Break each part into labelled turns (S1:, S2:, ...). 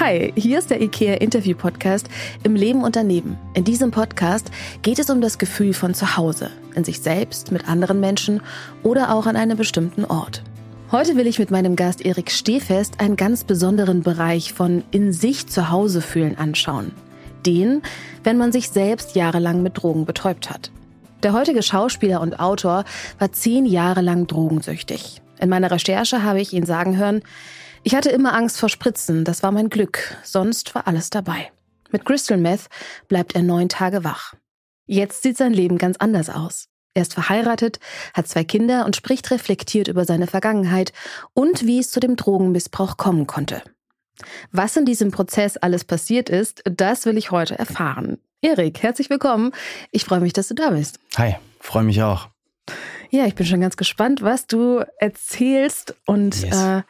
S1: Hi, hier ist der IKEA Interview Podcast im Leben und daneben. In diesem Podcast geht es um das Gefühl von zu Hause, in sich selbst, mit anderen Menschen oder auch an einem bestimmten Ort. Heute will ich mit meinem Gast Erik Stehfest einen ganz besonderen Bereich von in sich zu Hause fühlen anschauen. Den, wenn man sich selbst jahrelang mit Drogen betäubt hat. Der heutige Schauspieler und Autor war zehn Jahre lang drogensüchtig. In meiner Recherche habe ich ihn sagen hören, ich hatte immer Angst vor Spritzen, das war mein Glück, sonst war alles dabei. Mit Crystal Meth bleibt er neun Tage wach. Jetzt sieht sein Leben ganz anders aus. Er ist verheiratet, hat zwei Kinder und spricht reflektiert über seine Vergangenheit und wie es zu dem Drogenmissbrauch kommen konnte. Was in diesem Prozess alles passiert ist, das will ich heute erfahren. Erik, herzlich willkommen. Ich freue mich, dass du da bist.
S2: Hi, freue mich auch.
S1: Ja, ich bin schon ganz gespannt, was du erzählst und yes. äh,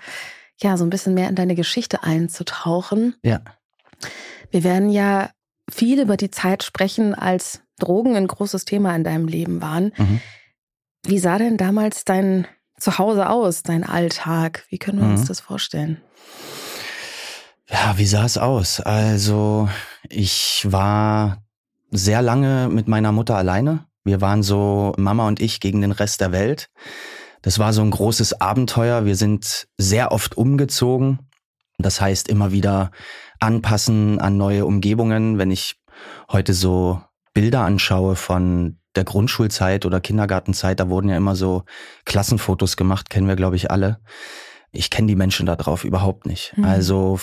S1: ja, so ein bisschen mehr in deine Geschichte einzutauchen.
S2: Ja.
S1: Wir werden ja viel über die Zeit sprechen, als Drogen ein großes Thema in deinem Leben waren. Mhm. Wie sah denn damals dein Zuhause aus, dein Alltag? Wie können wir mhm. uns das vorstellen?
S2: Ja, wie sah es aus? Also, ich war sehr lange mit meiner Mutter alleine. Wir waren so Mama und ich gegen den Rest der Welt. Das war so ein großes Abenteuer. Wir sind sehr oft umgezogen. Das heißt immer wieder anpassen an neue Umgebungen. Wenn ich heute so Bilder anschaue von der Grundschulzeit oder Kindergartenzeit, da wurden ja immer so Klassenfotos gemacht, kennen wir, glaube ich, alle. Ich kenne die Menschen da drauf überhaupt nicht. Mhm. Also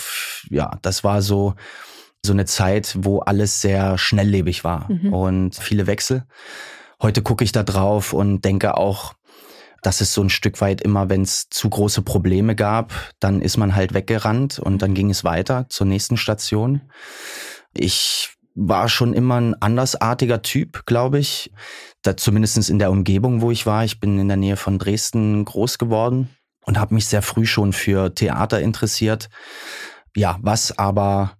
S2: ja, das war so so eine Zeit, wo alles sehr schnelllebig war mhm. und viele Wechsel. Heute gucke ich da drauf und denke auch, das ist so ein Stück weit immer, wenn es zu große Probleme gab, dann ist man halt weggerannt und dann ging es weiter zur nächsten Station. Ich war schon immer ein andersartiger Typ, glaube ich. Da, zumindest in der Umgebung, wo ich war. Ich bin in der Nähe von Dresden groß geworden und habe mich sehr früh schon für Theater interessiert. Ja, was aber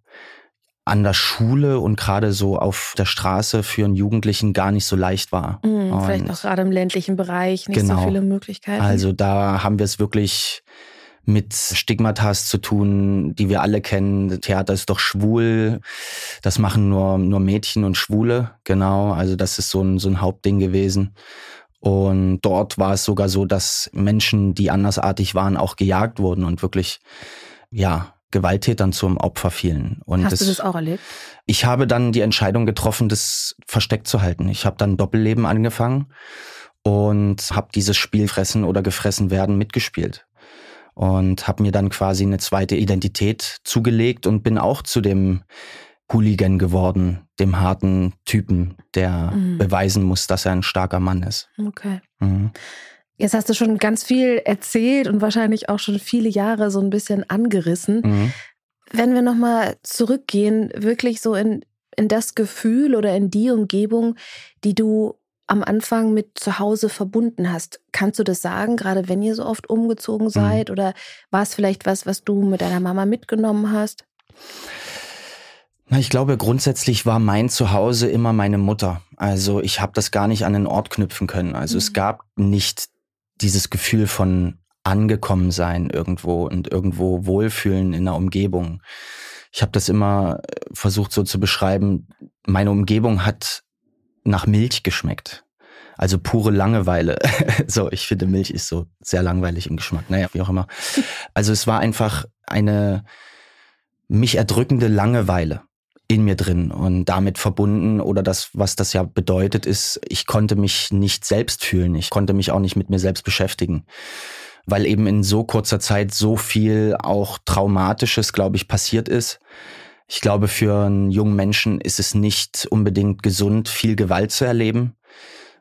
S2: an der Schule und gerade so auf der Straße für einen Jugendlichen gar nicht so leicht war.
S1: Mhm, vielleicht auch gerade im ländlichen Bereich nicht genau, so viele Möglichkeiten.
S2: Also da haben wir es wirklich mit Stigmatas zu tun, die wir alle kennen. Theater ist doch schwul. Das machen nur, nur Mädchen und Schwule. Genau. Also das ist so ein, so ein Hauptding gewesen. Und dort war es sogar so, dass Menschen, die andersartig waren, auch gejagt wurden und wirklich, ja, Gewalttätern zum Opfer fielen.
S1: Und Hast das, du das auch erlebt?
S2: Ich habe dann die Entscheidung getroffen, das versteckt zu halten. Ich habe dann Doppelleben angefangen und habe dieses Spiel fressen oder gefressen werden mitgespielt und habe mir dann quasi eine zweite Identität zugelegt und bin auch zu dem Hooligan geworden, dem harten Typen, der mhm. beweisen muss, dass er ein starker Mann ist.
S1: Okay. Mhm. Jetzt hast du schon ganz viel erzählt und wahrscheinlich auch schon viele Jahre so ein bisschen angerissen. Mhm. Wenn wir nochmal zurückgehen, wirklich so in, in das Gefühl oder in die Umgebung, die du am Anfang mit zu Hause verbunden hast. Kannst du das sagen, gerade wenn ihr so oft umgezogen mhm. seid? Mhm. Oder war es vielleicht was, was du mit deiner Mama mitgenommen hast?
S2: Na, ich glaube, grundsätzlich war mein Zuhause immer meine Mutter. Also ich habe das gar nicht an den Ort knüpfen können. Also mhm. es gab nicht dieses Gefühl von angekommen sein irgendwo und irgendwo wohlfühlen in der Umgebung. Ich habe das immer äh, versucht so zu beschreiben. Meine Umgebung hat nach Milch geschmeckt. Also pure Langeweile. so, ich finde Milch ist so sehr langweilig im Geschmack. Naja, wie auch immer. Also es war einfach eine mich erdrückende Langeweile in mir drin und damit verbunden oder das, was das ja bedeutet, ist, ich konnte mich nicht selbst fühlen. Ich konnte mich auch nicht mit mir selbst beschäftigen. Weil eben in so kurzer Zeit so viel auch Traumatisches, glaube ich, passiert ist. Ich glaube, für einen jungen Menschen ist es nicht unbedingt gesund, viel Gewalt zu erleben.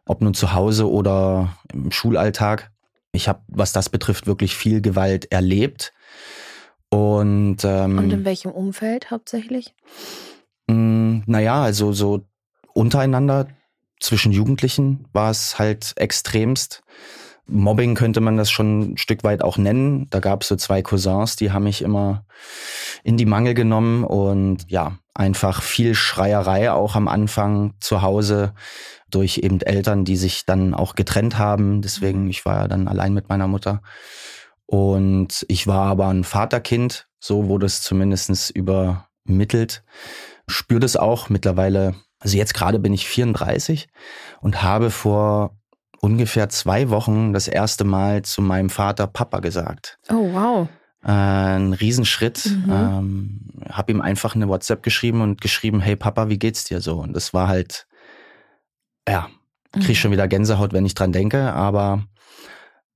S2: Ob nun zu Hause oder im Schulalltag. Ich habe, was das betrifft, wirklich viel Gewalt erlebt. Und, ähm,
S1: Und in welchem Umfeld hauptsächlich?
S2: Mh, mm, naja, also so untereinander zwischen Jugendlichen war es halt extremst. Mobbing könnte man das schon ein Stück weit auch nennen. Da gab es so zwei Cousins, die haben mich immer in die Mangel genommen und ja, einfach viel Schreierei auch am Anfang zu Hause durch eben Eltern, die sich dann auch getrennt haben. Deswegen, ich war ja dann allein mit meiner Mutter. Und ich war aber ein Vaterkind, So wurde es zumindest übermittelt. Spüre das auch mittlerweile. Also jetzt gerade bin ich 34 und habe vor ungefähr zwei Wochen das erste Mal zu meinem Vater Papa gesagt.
S1: Oh, wow.
S2: Äh, ein Riesenschritt. Mhm. Ähm, habe ihm einfach eine WhatsApp geschrieben und geschrieben, hey Papa, wie geht's dir so? Und das war halt, ja, kriege mhm. schon wieder Gänsehaut, wenn ich dran denke, aber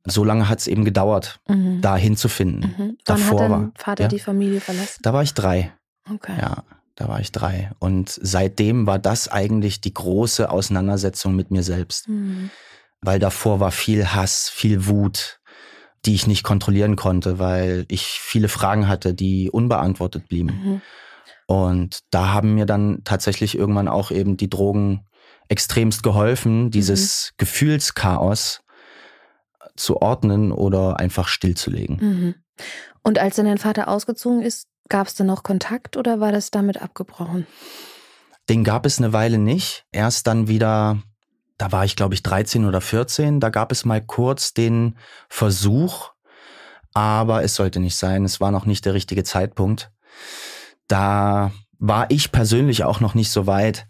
S2: so lange hat es eben gedauert, mhm. da hinzufinden.
S1: Mhm. Wann Davor hat dein Vater ja, die Familie verlassen?
S2: Da war ich drei.
S1: Okay.
S2: Ja, da war ich drei. Und seitdem war das eigentlich die große Auseinandersetzung mit mir selbst. Mhm. Weil davor war viel Hass, viel Wut, die ich nicht kontrollieren konnte, weil ich viele Fragen hatte, die unbeantwortet blieben. Mhm. Und da haben mir dann tatsächlich irgendwann auch eben die Drogen extremst geholfen, dieses mhm. Gefühlschaos zu ordnen oder einfach stillzulegen.
S1: Mhm. Und als dann dein Vater ausgezogen ist, gab es dann noch Kontakt oder war das damit abgebrochen?
S2: Den gab es eine Weile nicht. Erst dann wieder, da war ich glaube ich 13 oder 14, da gab es mal kurz den Versuch, aber es sollte nicht sein. Es war noch nicht der richtige Zeitpunkt. Da war ich persönlich auch noch nicht so weit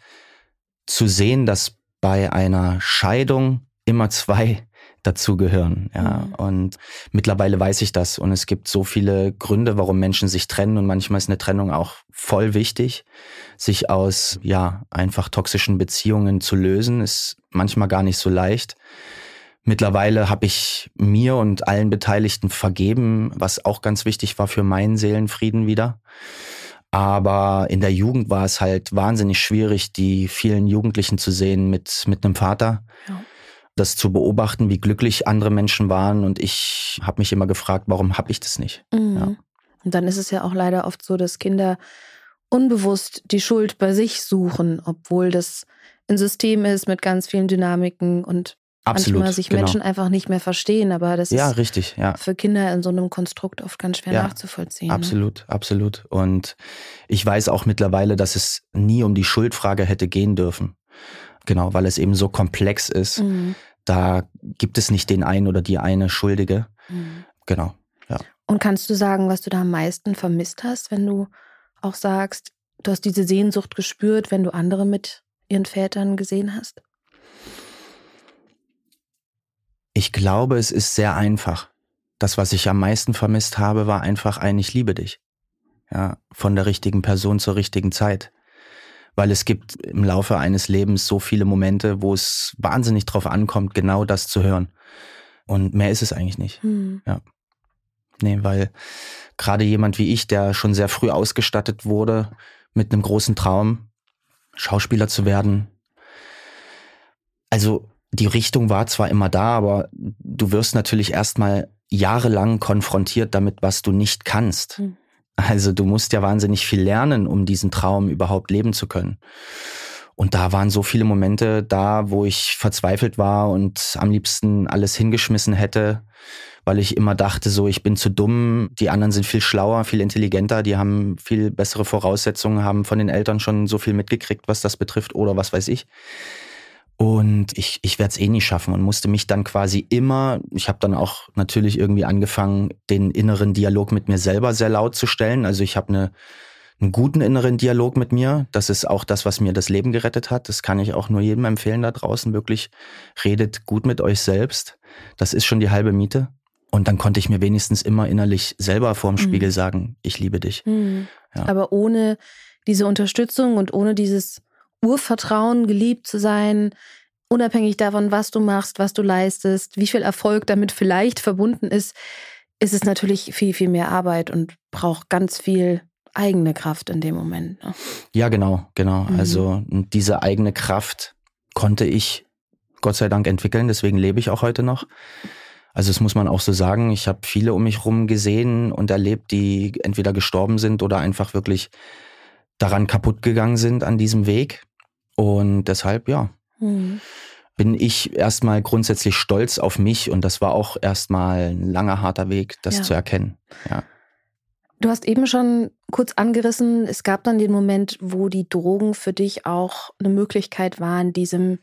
S2: zu sehen, dass bei einer Scheidung immer zwei dazugehören. Ja. Mhm. Und mittlerweile weiß ich das. Und es gibt so viele Gründe, warum Menschen sich trennen. Und manchmal ist eine Trennung auch voll wichtig. Sich aus, ja, einfach toxischen Beziehungen zu lösen, ist manchmal gar nicht so leicht. Mittlerweile habe ich mir und allen Beteiligten vergeben, was auch ganz wichtig war für meinen Seelenfrieden wieder. Aber in der Jugend war es halt wahnsinnig schwierig, die vielen Jugendlichen zu sehen mit, mit einem Vater. Ja das zu beobachten, wie glücklich andere Menschen waren. Und ich habe mich immer gefragt, warum habe ich das nicht?
S1: Mhm. Ja. Und dann ist es ja auch leider oft so, dass Kinder unbewusst die Schuld bei sich suchen, obwohl das ein System ist mit ganz vielen Dynamiken und Absolut, manchmal sich genau. Menschen einfach nicht mehr verstehen. Aber das
S2: ja,
S1: ist
S2: richtig, ja.
S1: für Kinder in so einem Konstrukt oft ganz schwer ja, nachzuvollziehen.
S2: Absolut, ne? absolut. Und ich weiß auch mittlerweile, dass es nie um die Schuldfrage hätte gehen dürfen. Genau, weil es eben so komplex ist. Mhm da gibt es nicht den einen oder die eine Schuldige. Mhm. Genau, ja.
S1: Und kannst du sagen, was du da am meisten vermisst hast, wenn du auch sagst, du hast diese Sehnsucht gespürt, wenn du andere mit ihren Vätern gesehen hast?
S2: Ich glaube, es ist sehr einfach. Das, was ich am meisten vermisst habe, war einfach ein Ich liebe dich. Ja, von der richtigen Person zur richtigen Zeit weil es gibt im Laufe eines Lebens so viele Momente, wo es wahnsinnig drauf ankommt, genau das zu hören. Und mehr ist es eigentlich nicht. Mhm. Ja. Nee, weil gerade jemand wie ich, der schon sehr früh ausgestattet wurde mit einem großen Traum, Schauspieler zu werden. Also die Richtung war zwar immer da, aber du wirst natürlich erstmal jahrelang konfrontiert damit, was du nicht kannst. Mhm. Also du musst ja wahnsinnig viel lernen, um diesen Traum überhaupt leben zu können. Und da waren so viele Momente da, wo ich verzweifelt war und am liebsten alles hingeschmissen hätte, weil ich immer dachte, so, ich bin zu dumm, die anderen sind viel schlauer, viel intelligenter, die haben viel bessere Voraussetzungen, haben von den Eltern schon so viel mitgekriegt, was das betrifft oder was weiß ich. Und ich, ich werde es eh nie schaffen und musste mich dann quasi immer, ich habe dann auch natürlich irgendwie angefangen, den inneren Dialog mit mir selber sehr laut zu stellen. Also ich habe eine, einen guten inneren Dialog mit mir. Das ist auch das, was mir das Leben gerettet hat. Das kann ich auch nur jedem empfehlen da draußen. Wirklich redet gut mit euch selbst. Das ist schon die halbe Miete. Und dann konnte ich mir wenigstens immer innerlich selber vorm mhm. Spiegel sagen, ich liebe dich.
S1: Mhm. Ja. Aber ohne diese Unterstützung und ohne dieses Urvertrauen, geliebt zu sein, unabhängig davon, was du machst, was du leistest, wie viel Erfolg damit vielleicht verbunden ist, ist es natürlich viel, viel mehr Arbeit und braucht ganz viel eigene Kraft in dem Moment. Ne?
S2: Ja, genau, genau. Mhm. Also diese eigene Kraft konnte ich Gott sei Dank entwickeln, deswegen lebe ich auch heute noch. Also das muss man auch so sagen. Ich habe viele um mich herum gesehen und erlebt, die entweder gestorben sind oder einfach wirklich daran kaputt gegangen sind an diesem Weg. Und deshalb, ja, mhm. bin ich erstmal grundsätzlich stolz auf mich und das war auch erstmal ein langer, harter Weg, das ja. zu erkennen. Ja.
S1: Du hast eben schon kurz angerissen, es gab dann den Moment, wo die Drogen für dich auch eine Möglichkeit waren, diesem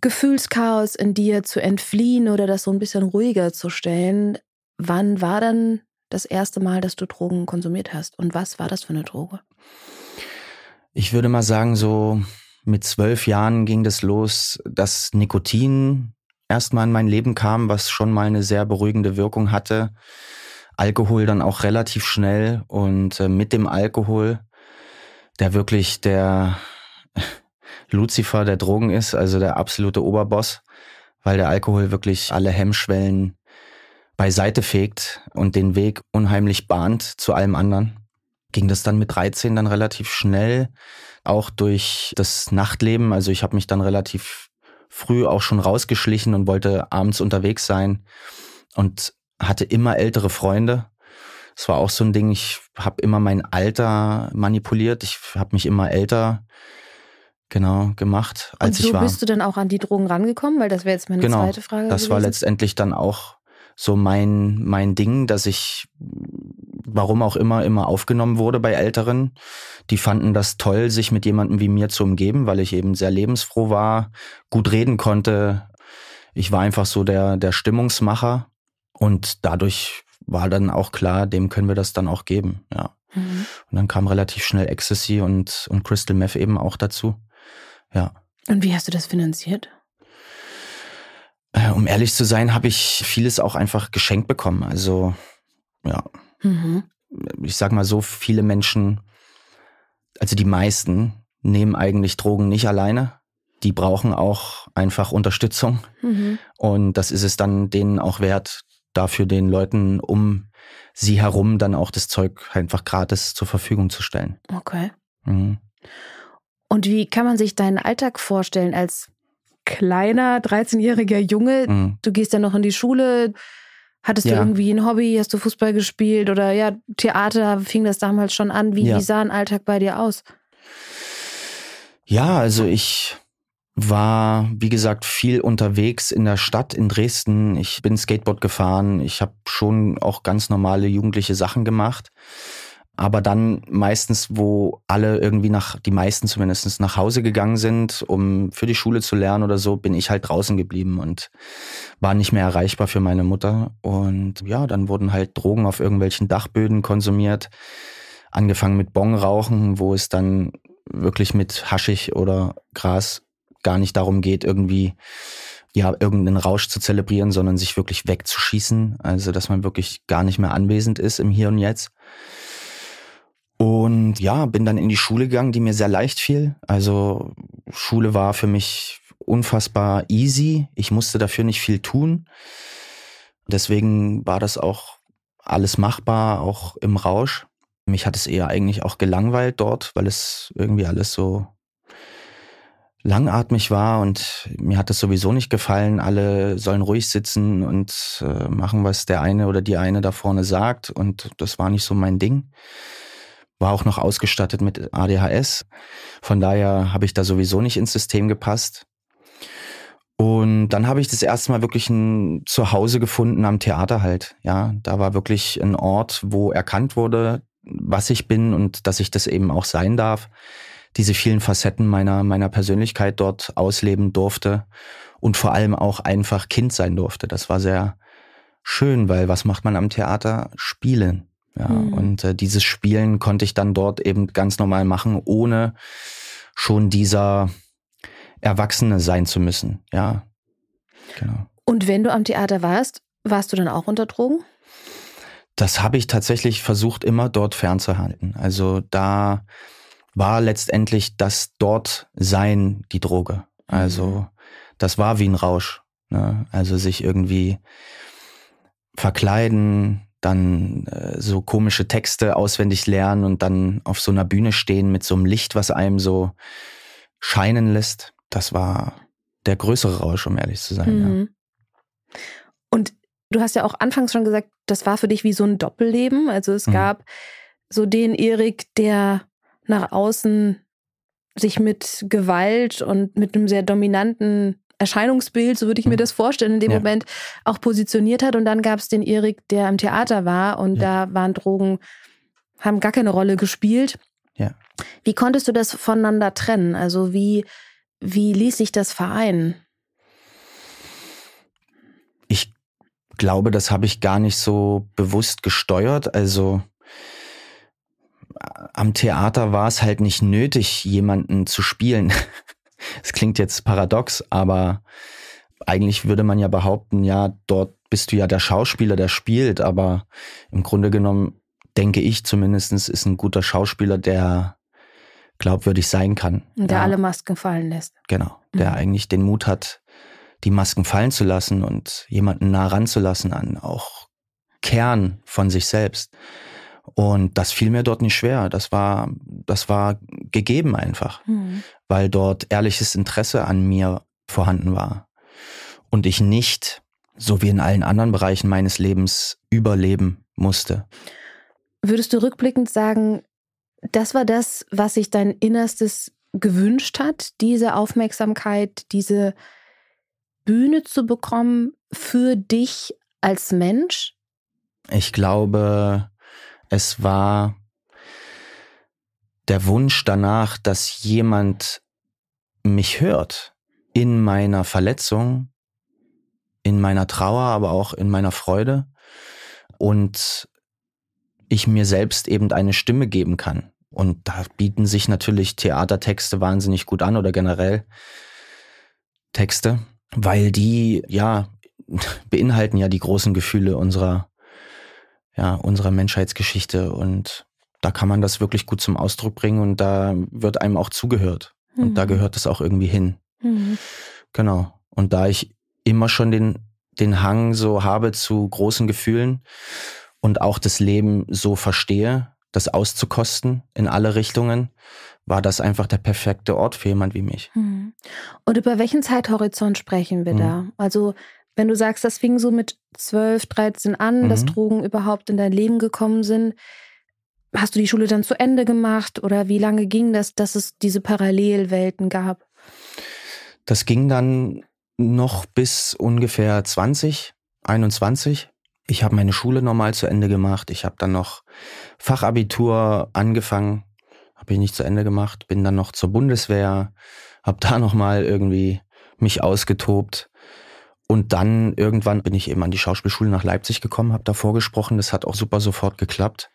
S1: Gefühlschaos in dir zu entfliehen oder das so ein bisschen ruhiger zu stellen. Wann war dann das erste Mal, dass du Drogen konsumiert hast? Und was war das für eine Droge?
S2: Ich würde mal sagen, so mit zwölf Jahren ging das los, dass Nikotin erstmal in mein Leben kam, was schon mal eine sehr beruhigende Wirkung hatte. Alkohol dann auch relativ schnell und äh, mit dem Alkohol, der wirklich der Lucifer der Drogen ist, also der absolute Oberboss, weil der Alkohol wirklich alle Hemmschwellen beiseite fegt und den Weg unheimlich bahnt zu allem anderen. Ging das dann mit 13 dann relativ schnell, auch durch das Nachtleben. Also ich habe mich dann relativ früh auch schon rausgeschlichen und wollte abends unterwegs sein und hatte immer ältere Freunde. Das war auch so ein Ding, ich habe immer mein Alter manipuliert. Ich habe mich immer älter genau gemacht, als
S1: und so
S2: ich war.
S1: bist du dann auch an die Drogen rangekommen? Weil das wäre jetzt meine
S2: genau,
S1: zweite Frage.
S2: Das
S1: gewesen.
S2: war letztendlich dann auch so mein, mein Ding, dass ich, warum auch immer, immer aufgenommen wurde bei Älteren. Die fanden das toll, sich mit jemandem wie mir zu umgeben, weil ich eben sehr lebensfroh war, gut reden konnte. Ich war einfach so der, der Stimmungsmacher und dadurch war dann auch klar, dem können wir das dann auch geben, ja. Mhm. Und dann kam relativ schnell Ecstasy und, und Crystal Meth eben auch dazu, ja.
S1: Und wie hast du das finanziert?
S2: Äh, um ehrlich zu sein, habe ich vieles auch einfach geschenkt bekommen. Also, ja. Mhm. Ich sag mal so, viele Menschen, also die meisten, nehmen eigentlich Drogen nicht alleine. Die brauchen auch einfach Unterstützung. Mhm. Und das ist es dann denen auch wert, dafür den Leuten um sie herum dann auch das Zeug einfach gratis zur Verfügung zu stellen.
S1: Okay. Mhm. Und wie kann man sich deinen Alltag vorstellen als kleiner, 13-jähriger Junge. Mhm. Du gehst ja noch in die Schule. Hattest ja. du irgendwie ein Hobby? Hast du Fußball gespielt? Oder ja, Theater fing das damals schon an. Wie, ja. wie sah ein Alltag bei dir aus?
S2: Ja, also ich war, wie gesagt, viel unterwegs in der Stadt in Dresden. Ich bin Skateboard gefahren. Ich habe schon auch ganz normale jugendliche Sachen gemacht. Aber dann meistens, wo alle irgendwie nach, die meisten zumindest nach Hause gegangen sind, um für die Schule zu lernen oder so, bin ich halt draußen geblieben und war nicht mehr erreichbar für meine Mutter. Und ja, dann wurden halt Drogen auf irgendwelchen Dachböden konsumiert. Angefangen mit Bongrauchen, wo es dann wirklich mit Haschig oder Gras gar nicht darum geht, irgendwie ja, irgendeinen Rausch zu zelebrieren, sondern sich wirklich wegzuschießen. Also, dass man wirklich gar nicht mehr anwesend ist im Hier und Jetzt. Und ja, bin dann in die Schule gegangen, die mir sehr leicht fiel. Also Schule war für mich unfassbar easy. Ich musste dafür nicht viel tun. Deswegen war das auch alles machbar, auch im Rausch. Mich hat es eher eigentlich auch gelangweilt dort, weil es irgendwie alles so langatmig war und mir hat es sowieso nicht gefallen. Alle sollen ruhig sitzen und äh, machen, was der eine oder die eine da vorne sagt und das war nicht so mein Ding war auch noch ausgestattet mit ADHS. Von daher habe ich da sowieso nicht ins System gepasst. Und dann habe ich das erste Mal wirklich ein Zuhause gefunden am Theater halt. Ja, da war wirklich ein Ort, wo erkannt wurde, was ich bin und dass ich das eben auch sein darf. Diese vielen Facetten meiner, meiner Persönlichkeit dort ausleben durfte und vor allem auch einfach Kind sein durfte. Das war sehr schön, weil was macht man am Theater? Spielen. Ja, mhm. und äh, dieses Spielen konnte ich dann dort eben ganz normal machen, ohne schon dieser Erwachsene sein zu müssen. Ja,
S1: genau. Und wenn du am Theater warst, warst du dann auch unter Drogen?
S2: Das habe ich tatsächlich versucht, immer dort fernzuhalten. Also da war letztendlich das dort sein die Droge. Also mhm. das war wie ein Rausch. Ne? Also sich irgendwie verkleiden, dann äh, so komische Texte auswendig lernen und dann auf so einer Bühne stehen mit so einem Licht, was einem so scheinen lässt. Das war der größere Rausch, um ehrlich zu sein. Mhm.
S1: Ja. Und du hast ja auch anfangs schon gesagt, das war für dich wie so ein Doppelleben. Also es mhm. gab so den Erik, der nach außen sich mit Gewalt und mit einem sehr dominanten Erscheinungsbild, so würde ich mir mhm. das vorstellen, in dem ja. Moment auch positioniert hat. Und dann gab es den Erik, der im Theater war und ja. da waren Drogen, haben gar keine Rolle gespielt. Ja. Wie konntest du das voneinander trennen? Also wie, wie ließ sich das vereinen?
S2: Ich glaube, das habe ich gar nicht so bewusst gesteuert. Also am Theater war es halt nicht nötig, jemanden zu spielen. Es klingt jetzt paradox, aber eigentlich würde man ja behaupten, ja, dort bist du ja der Schauspieler, der spielt, aber im Grunde genommen denke ich zumindest, ist ein guter Schauspieler, der glaubwürdig sein kann.
S1: Und der
S2: ja.
S1: alle Masken fallen lässt.
S2: Genau, der mhm. eigentlich den Mut hat, die Masken fallen zu lassen und jemanden nah ranzulassen an auch Kern von sich selbst. Und das fiel mir dort nicht schwer. Das war, das war gegeben einfach, mhm. Weil dort ehrliches Interesse an mir vorhanden war. Und ich nicht, so wie in allen anderen Bereichen meines Lebens, überleben musste.
S1: Würdest du rückblickend sagen, das war das, was sich dein Innerstes gewünscht hat, diese Aufmerksamkeit, diese Bühne zu bekommen für dich als Mensch?
S2: Ich glaube, es war der Wunsch danach, dass jemand mich hört in meiner Verletzung, in meiner Trauer, aber auch in meiner Freude und ich mir selbst eben eine Stimme geben kann. Und da bieten sich natürlich Theatertexte wahnsinnig gut an oder generell Texte, weil die ja beinhalten ja die großen Gefühle unserer ja unserer Menschheitsgeschichte und da kann man das wirklich gut zum Ausdruck bringen und da wird einem auch zugehört mhm. und da mhm. gehört es auch irgendwie hin. Mhm. Genau. Und da ich immer schon den den Hang so habe zu großen Gefühlen und auch das Leben so verstehe, das auszukosten in alle Richtungen, war das einfach der perfekte Ort für jemand wie mich. Hm.
S1: Und über welchen Zeithorizont sprechen wir hm. da? Also wenn du sagst, das fing so mit 12, 13 an, mhm. dass Drogen überhaupt in dein Leben gekommen sind, hast du die Schule dann zu Ende gemacht oder wie lange ging das, dass es diese Parallelwelten gab?
S2: Das ging dann noch bis ungefähr 20, 21. Ich habe meine Schule normal zu Ende gemacht. Ich habe dann noch Fachabitur angefangen, habe ich nicht zu Ende gemacht. Bin dann noch zur Bundeswehr, habe da noch mal irgendwie mich ausgetobt. Und dann irgendwann bin ich eben an die Schauspielschule nach Leipzig gekommen, habe da vorgesprochen. Das hat auch super sofort geklappt.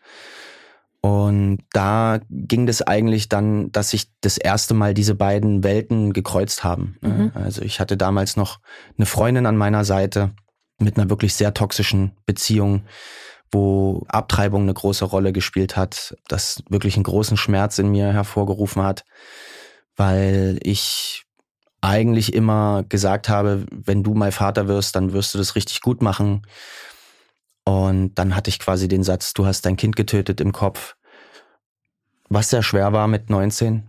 S2: Und da ging das eigentlich dann, dass sich das erste Mal diese beiden Welten gekreuzt haben. Mhm. Also ich hatte damals noch eine Freundin an meiner Seite, mit einer wirklich sehr toxischen Beziehung, wo Abtreibung eine große Rolle gespielt hat, das wirklich einen großen Schmerz in mir hervorgerufen hat, weil ich eigentlich immer gesagt habe, wenn du mal Vater wirst, dann wirst du das richtig gut machen. Und dann hatte ich quasi den Satz, du hast dein Kind getötet im Kopf, was sehr schwer war mit 19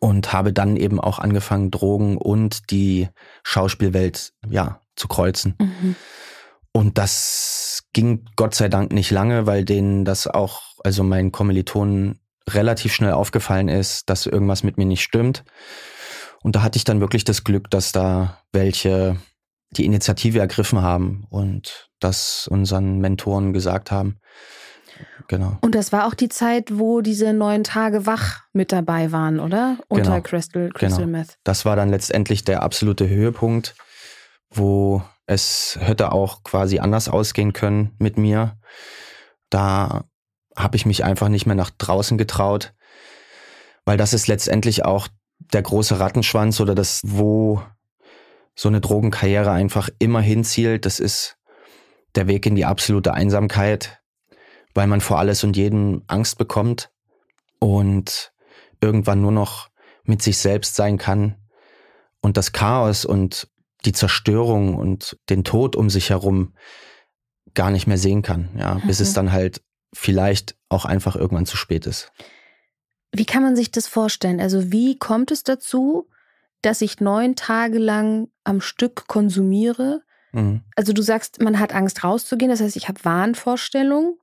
S2: und habe dann eben auch angefangen, Drogen und die Schauspielwelt ja zu kreuzen. Mhm. Und das ging Gott sei Dank nicht lange, weil denen das auch, also meinen Kommilitonen relativ schnell aufgefallen ist, dass irgendwas mit mir nicht stimmt. Und da hatte ich dann wirklich das Glück, dass da welche die Initiative ergriffen haben und das unseren Mentoren gesagt haben. Genau.
S1: Und das war auch die Zeit, wo diese neun Tage wach mit dabei waren, oder? Unter genau. Crystal, Crystal genau. Meth.
S2: Das war dann letztendlich der absolute Höhepunkt wo es hätte auch quasi anders ausgehen können mit mir. Da habe ich mich einfach nicht mehr nach draußen getraut, weil das ist letztendlich auch der große Rattenschwanz oder das, wo so eine Drogenkarriere einfach immer hinzielt. Das ist der Weg in die absolute Einsamkeit, weil man vor alles und jeden Angst bekommt und irgendwann nur noch mit sich selbst sein kann und das Chaos und die Zerstörung und den Tod um sich herum gar nicht mehr sehen kann, ja, mhm. bis es mhm. dann halt vielleicht auch einfach irgendwann zu spät ist.
S1: Wie kann man sich das vorstellen? Also wie kommt es dazu, dass ich neun Tage lang am Stück konsumiere? Mhm. Also du sagst, man hat Angst rauszugehen, das heißt, ich habe Wahnvorstellungen,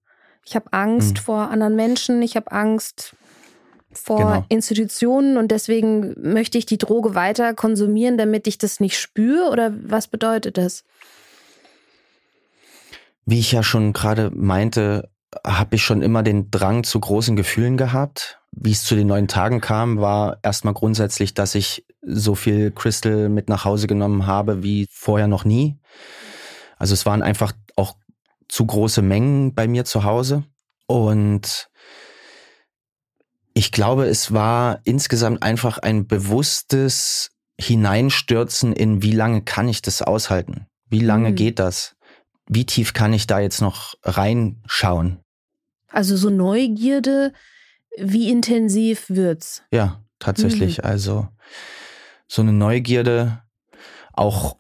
S1: ich habe Angst mhm. vor anderen Menschen, ich habe Angst vor genau. Institutionen und deswegen möchte ich die Droge weiter konsumieren, damit ich das nicht spüre? Oder was bedeutet das?
S2: Wie ich ja schon gerade meinte, habe ich schon immer den Drang zu großen Gefühlen gehabt. Wie es zu den neun Tagen kam, war erstmal grundsätzlich, dass ich so viel Crystal mit nach Hause genommen habe wie vorher noch nie. Also es waren einfach auch zu große Mengen bei mir zu Hause. Und ich glaube, es war insgesamt einfach ein bewusstes Hineinstürzen in, wie lange kann ich das aushalten? Wie lange mhm. geht das? Wie tief kann ich da jetzt noch reinschauen?
S1: Also so Neugierde, wie intensiv wird's?
S2: Ja, tatsächlich. Mhm. Also so eine Neugierde, auch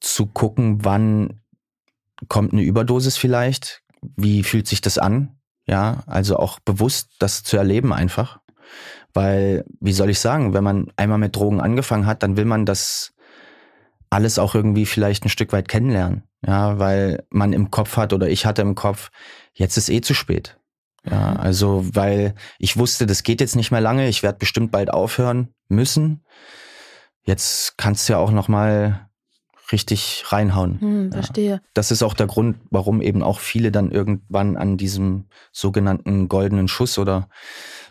S2: zu gucken, wann kommt eine Überdosis vielleicht? Wie fühlt sich das an? Ja, also auch bewusst das zu erleben einfach. Weil, wie soll ich sagen, wenn man einmal mit Drogen angefangen hat, dann will man das alles auch irgendwie vielleicht ein Stück weit kennenlernen. Ja, weil man im Kopf hat oder ich hatte im Kopf, jetzt ist eh zu spät. Ja, mhm. also weil ich wusste, das geht jetzt nicht mehr lange, ich werde bestimmt bald aufhören müssen. Jetzt kannst du ja auch noch mal richtig reinhauen.
S1: Hm, verstehe. Ja.
S2: Das ist auch der Grund, warum eben auch viele dann irgendwann an diesem sogenannten goldenen Schuss oder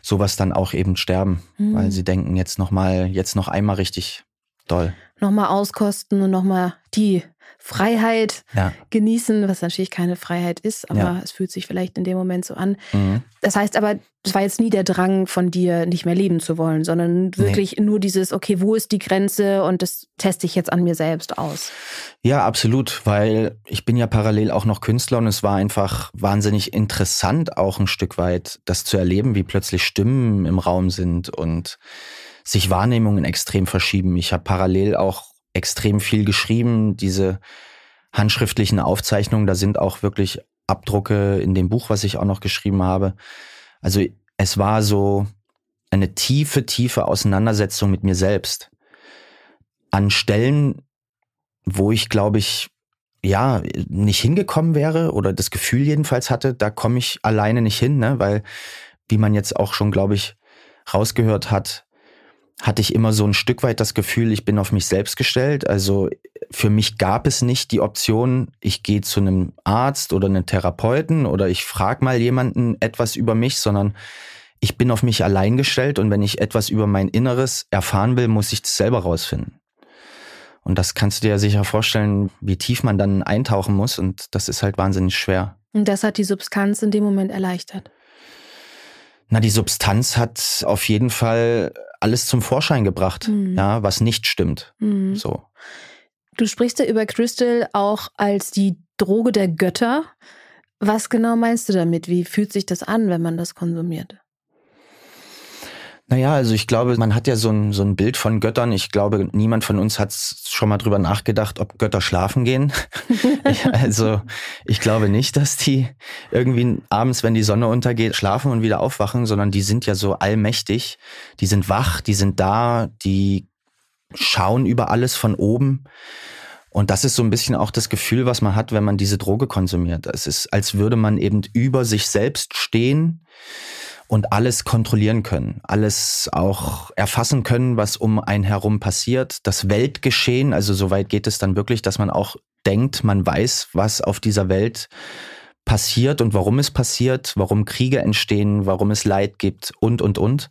S2: sowas dann auch eben sterben, hm. weil sie denken jetzt noch mal, jetzt noch einmal richtig doll.
S1: Nochmal auskosten und nochmal die Freiheit ja. genießen, was natürlich keine Freiheit ist, aber ja. es fühlt sich vielleicht in dem Moment so an. Mhm. Das heißt aber, es war jetzt nie der Drang von dir, nicht mehr leben zu wollen, sondern wirklich nee. nur dieses, okay, wo ist die Grenze und das teste ich jetzt an mir selbst aus.
S2: Ja, absolut, weil ich bin ja parallel auch noch Künstler und es war einfach wahnsinnig interessant, auch ein Stück weit das zu erleben, wie plötzlich Stimmen im Raum sind und sich Wahrnehmungen extrem verschieben. Ich habe parallel auch extrem viel geschrieben. Diese handschriftlichen Aufzeichnungen, da sind auch wirklich Abdrucke in dem Buch, was ich auch noch geschrieben habe. Also es war so eine tiefe, tiefe Auseinandersetzung mit mir selbst. An Stellen, wo ich, glaube ich, ja, nicht hingekommen wäre oder das Gefühl jedenfalls hatte, da komme ich alleine nicht hin, ne? weil, wie man jetzt auch schon, glaube ich, rausgehört hat, hatte ich immer so ein Stück weit das Gefühl, ich bin auf mich selbst gestellt. Also für mich gab es nicht die Option, ich gehe zu einem Arzt oder einem Therapeuten oder ich frage mal jemanden etwas über mich, sondern ich bin auf mich allein gestellt und wenn ich etwas über mein Inneres erfahren will, muss ich das selber rausfinden. Und das kannst du dir ja sicher vorstellen, wie tief man dann eintauchen muss und das ist halt wahnsinnig schwer.
S1: Und das hat die Substanz in dem Moment erleichtert.
S2: Na, die Substanz hat auf jeden Fall alles zum Vorschein gebracht, mhm. ja, was nicht stimmt. Mhm. So.
S1: Du sprichst ja über Crystal auch als die Droge der Götter. Was genau meinst du damit? Wie fühlt sich das an, wenn man das konsumiert?
S2: Naja, also ich glaube, man hat ja so ein, so ein Bild von Göttern. Ich glaube, niemand von uns hat schon mal drüber nachgedacht, ob Götter schlafen gehen. also ich glaube nicht, dass die irgendwie abends, wenn die Sonne untergeht, schlafen und wieder aufwachen, sondern die sind ja so allmächtig. Die sind wach, die sind da, die schauen über alles von oben. Und das ist so ein bisschen auch das Gefühl, was man hat, wenn man diese Droge konsumiert. Es ist, als würde man eben über sich selbst stehen und alles kontrollieren können, alles auch erfassen können, was um einen herum passiert, das Weltgeschehen, also soweit geht es dann wirklich, dass man auch denkt, man weiß, was auf dieser Welt passiert und warum es passiert, warum Kriege entstehen, warum es Leid gibt und, und, und.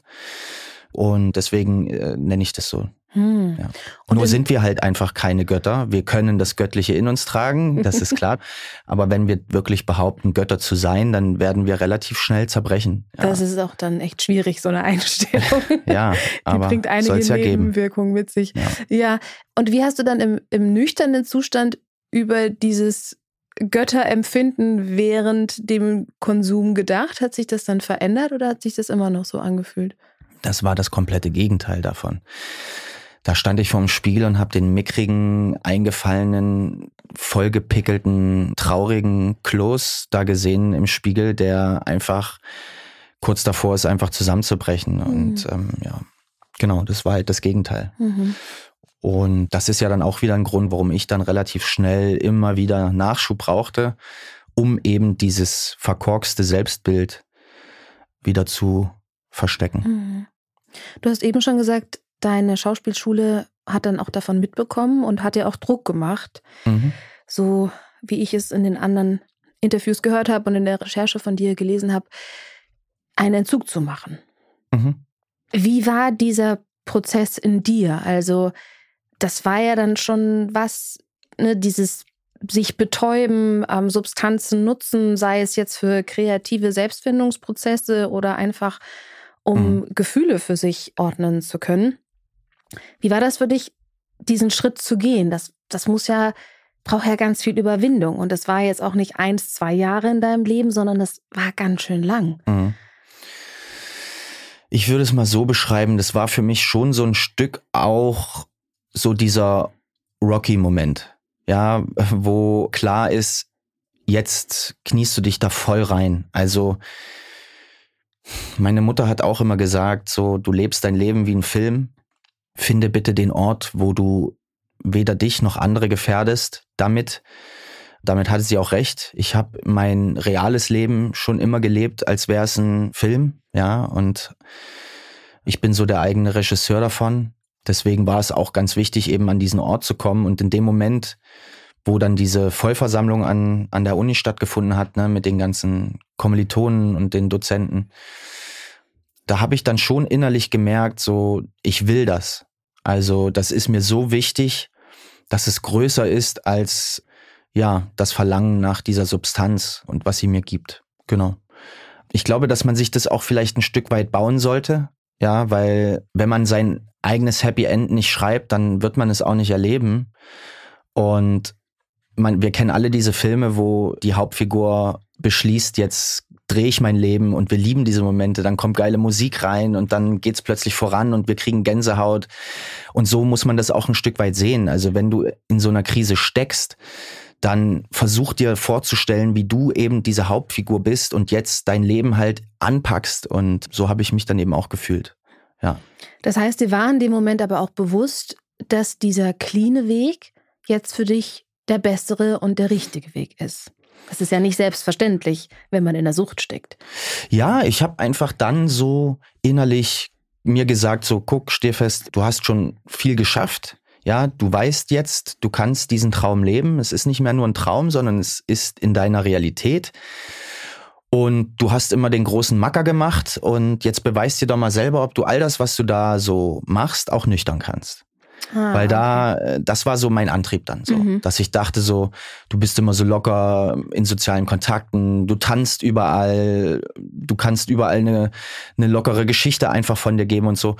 S2: Und deswegen äh, nenne ich das so. Hm. Ja. Nur sind wir halt einfach keine Götter. Wir können das Göttliche in uns tragen, das ist klar. Aber wenn wir wirklich behaupten, Götter zu sein, dann werden wir relativ schnell zerbrechen.
S1: Ja. Das ist auch dann echt schwierig, so eine Einstellung.
S2: ja,
S1: aber Die bringt einige ja Nebenwirkungen mit sich. Ja. ja. Und wie hast du dann im, im nüchternen Zustand über dieses Götterempfinden während dem Konsum gedacht? Hat sich das dann verändert oder hat sich das immer noch so angefühlt?
S2: Das war das komplette Gegenteil davon. Da stand ich vorm Spiegel und habe den mickrigen, eingefallenen, vollgepickelten, traurigen Klos da gesehen im Spiegel, der einfach kurz davor ist, einfach zusammenzubrechen. Mhm. Und ähm, ja, genau, das war halt das Gegenteil. Mhm. Und das ist ja dann auch wieder ein Grund, warum ich dann relativ schnell immer wieder Nachschub brauchte, um eben dieses verkorkste Selbstbild wieder zu verstecken. Mhm.
S1: Du hast eben schon gesagt, deine Schauspielschule hat dann auch davon mitbekommen und hat ja auch Druck gemacht. Mhm. So wie ich es in den anderen Interviews gehört habe und in der Recherche von dir gelesen habe, einen Entzug zu machen. Mhm. Wie war dieser Prozess in dir? Also, das war ja dann schon was, ne, dieses sich betäuben, ähm, Substanzen nutzen, sei es jetzt für kreative Selbstfindungsprozesse oder einfach um mhm. Gefühle für sich ordnen zu können. Wie war das für dich, diesen Schritt zu gehen? Das, das muss ja, braucht ja ganz viel Überwindung. Und das war jetzt auch nicht eins, zwei Jahre in deinem Leben, sondern das war ganz schön lang. Mhm.
S2: Ich würde es mal so beschreiben, das war für mich schon so ein Stück auch so dieser Rocky-Moment. Ja, wo klar ist, jetzt kniest du dich da voll rein. Also, meine Mutter hat auch immer gesagt, so, du lebst dein Leben wie ein Film. Finde bitte den Ort, wo du weder dich noch andere gefährdest damit. Damit hatte sie auch recht. Ich habe mein reales Leben schon immer gelebt, als wäre es ein Film, ja, und ich bin so der eigene Regisseur davon. Deswegen war es auch ganz wichtig, eben an diesen Ort zu kommen. Und in dem Moment, wo dann diese Vollversammlung an, an der Uni stattgefunden hat, ne, mit den ganzen Kommilitonen und den Dozenten, da habe ich dann schon innerlich gemerkt, so, ich will das. Also, das ist mir so wichtig, dass es größer ist als ja, das Verlangen nach dieser Substanz und was sie mir gibt. Genau. Ich glaube, dass man sich das auch vielleicht ein Stück weit bauen sollte. Ja, weil wenn man sein eigenes Happy End nicht schreibt, dann wird man es auch nicht erleben. Und man, wir kennen alle diese Filme, wo die Hauptfigur beschließt, jetzt drehe ich mein Leben und wir lieben diese Momente, dann kommt geile Musik rein und dann geht's plötzlich voran und wir kriegen Gänsehaut. Und so muss man das auch ein Stück weit sehen. Also wenn du in so einer Krise steckst, dann versuch dir vorzustellen, wie du eben diese Hauptfigur bist und jetzt dein Leben halt anpackst. Und so habe ich mich dann eben auch gefühlt. Ja.
S1: Das heißt, dir war in dem Moment aber auch bewusst, dass dieser cleane Weg jetzt für dich der bessere und der richtige Weg ist. Das ist ja nicht selbstverständlich, wenn man in der Sucht steckt.
S2: Ja, ich habe einfach dann so innerlich mir gesagt, so guck, steh fest, du hast schon viel geschafft. Ja, du weißt jetzt, du kannst diesen Traum leben. Es ist nicht mehr nur ein Traum, sondern es ist in deiner Realität. Und du hast immer den großen Macker gemacht und jetzt beweist dir doch mal selber, ob du all das, was du da so machst, auch nüchtern kannst. Ah, Weil da, okay. Äh, das war so mein Antrieb dann so, mhm. dass ich dachte so, du bist immer so locker in sozialen Kontakten, du tanzt überall, du kannst überall eine, eine lockere Geschichte einfach von dir geben und so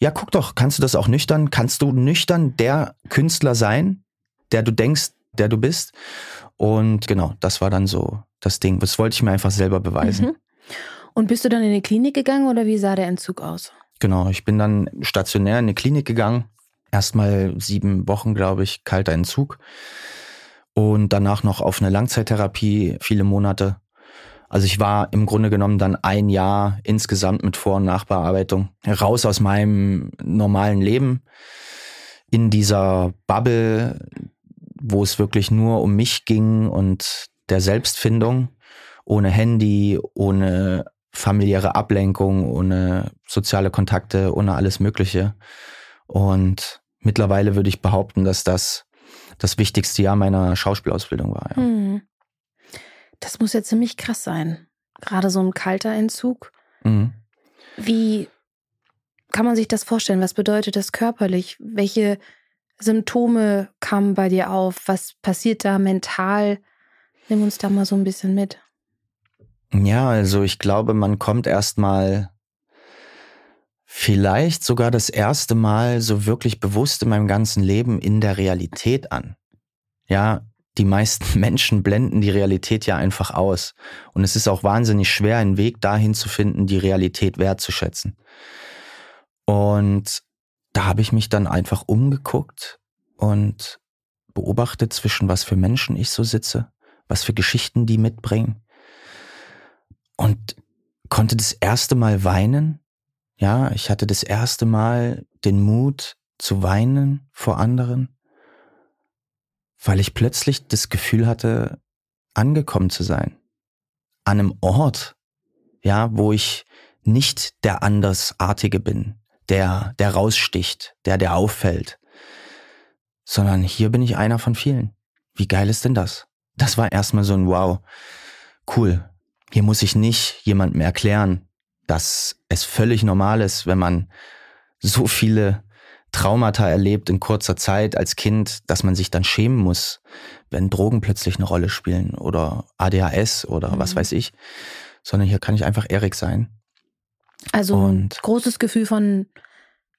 S2: ja, guck doch, kannst du das auch nüchtern? Kannst du nüchtern der Künstler sein, der du denkst, der du bist? Und genau, das war dann so das Ding. Das wollte ich mir einfach selber beweisen. Mhm.
S1: Und bist du dann in die Klinik gegangen oder wie sah der Entzug aus?
S2: Genau, ich bin dann stationär in die Klinik gegangen. Erstmal sieben Wochen, glaube ich, kalter Entzug. Und danach noch auf eine Langzeittherapie, viele Monate. Also ich war im Grunde genommen dann ein Jahr insgesamt mit Vor- und Nachbearbeitung raus aus meinem normalen Leben in dieser Bubble, wo es wirklich nur um mich ging und der Selbstfindung, ohne Handy, ohne familiäre Ablenkung, ohne soziale Kontakte, ohne alles Mögliche. Und mittlerweile würde ich behaupten, dass das das wichtigste Jahr meiner Schauspielausbildung war. Ja. Hm.
S1: Das muss ja ziemlich krass sein. Gerade so ein kalter Entzug. Mhm. Wie kann man sich das vorstellen? Was bedeutet das körperlich? Welche Symptome kamen bei dir auf? Was passiert da mental? Nimm uns da mal so ein bisschen mit.
S2: Ja, also ich glaube, man kommt erstmal vielleicht sogar das erste Mal so wirklich bewusst in meinem ganzen Leben in der Realität an. Ja, die meisten Menschen blenden die Realität ja einfach aus. Und es ist auch wahnsinnig schwer, einen Weg dahin zu finden, die Realität wertzuschätzen. Und da habe ich mich dann einfach umgeguckt und beobachtet, zwischen was für Menschen ich so sitze, was für Geschichten die mitbringen. Und konnte das erste Mal weinen. Ja, ich hatte das erste Mal den Mut zu weinen vor anderen weil ich plötzlich das Gefühl hatte, angekommen zu sein. An einem Ort, ja, wo ich nicht der Andersartige bin, der, der raussticht, der, der auffällt, sondern hier bin ich einer von vielen. Wie geil ist denn das? Das war erstmal so ein Wow. Cool. Hier muss ich nicht jemandem erklären, dass es völlig normal ist, wenn man so viele Traumata erlebt in kurzer Zeit als Kind, dass man sich dann schämen muss, wenn Drogen plötzlich eine Rolle spielen oder ADHS oder mhm. was weiß ich. Sondern hier kann ich einfach Erik sein.
S1: Also und großes Gefühl von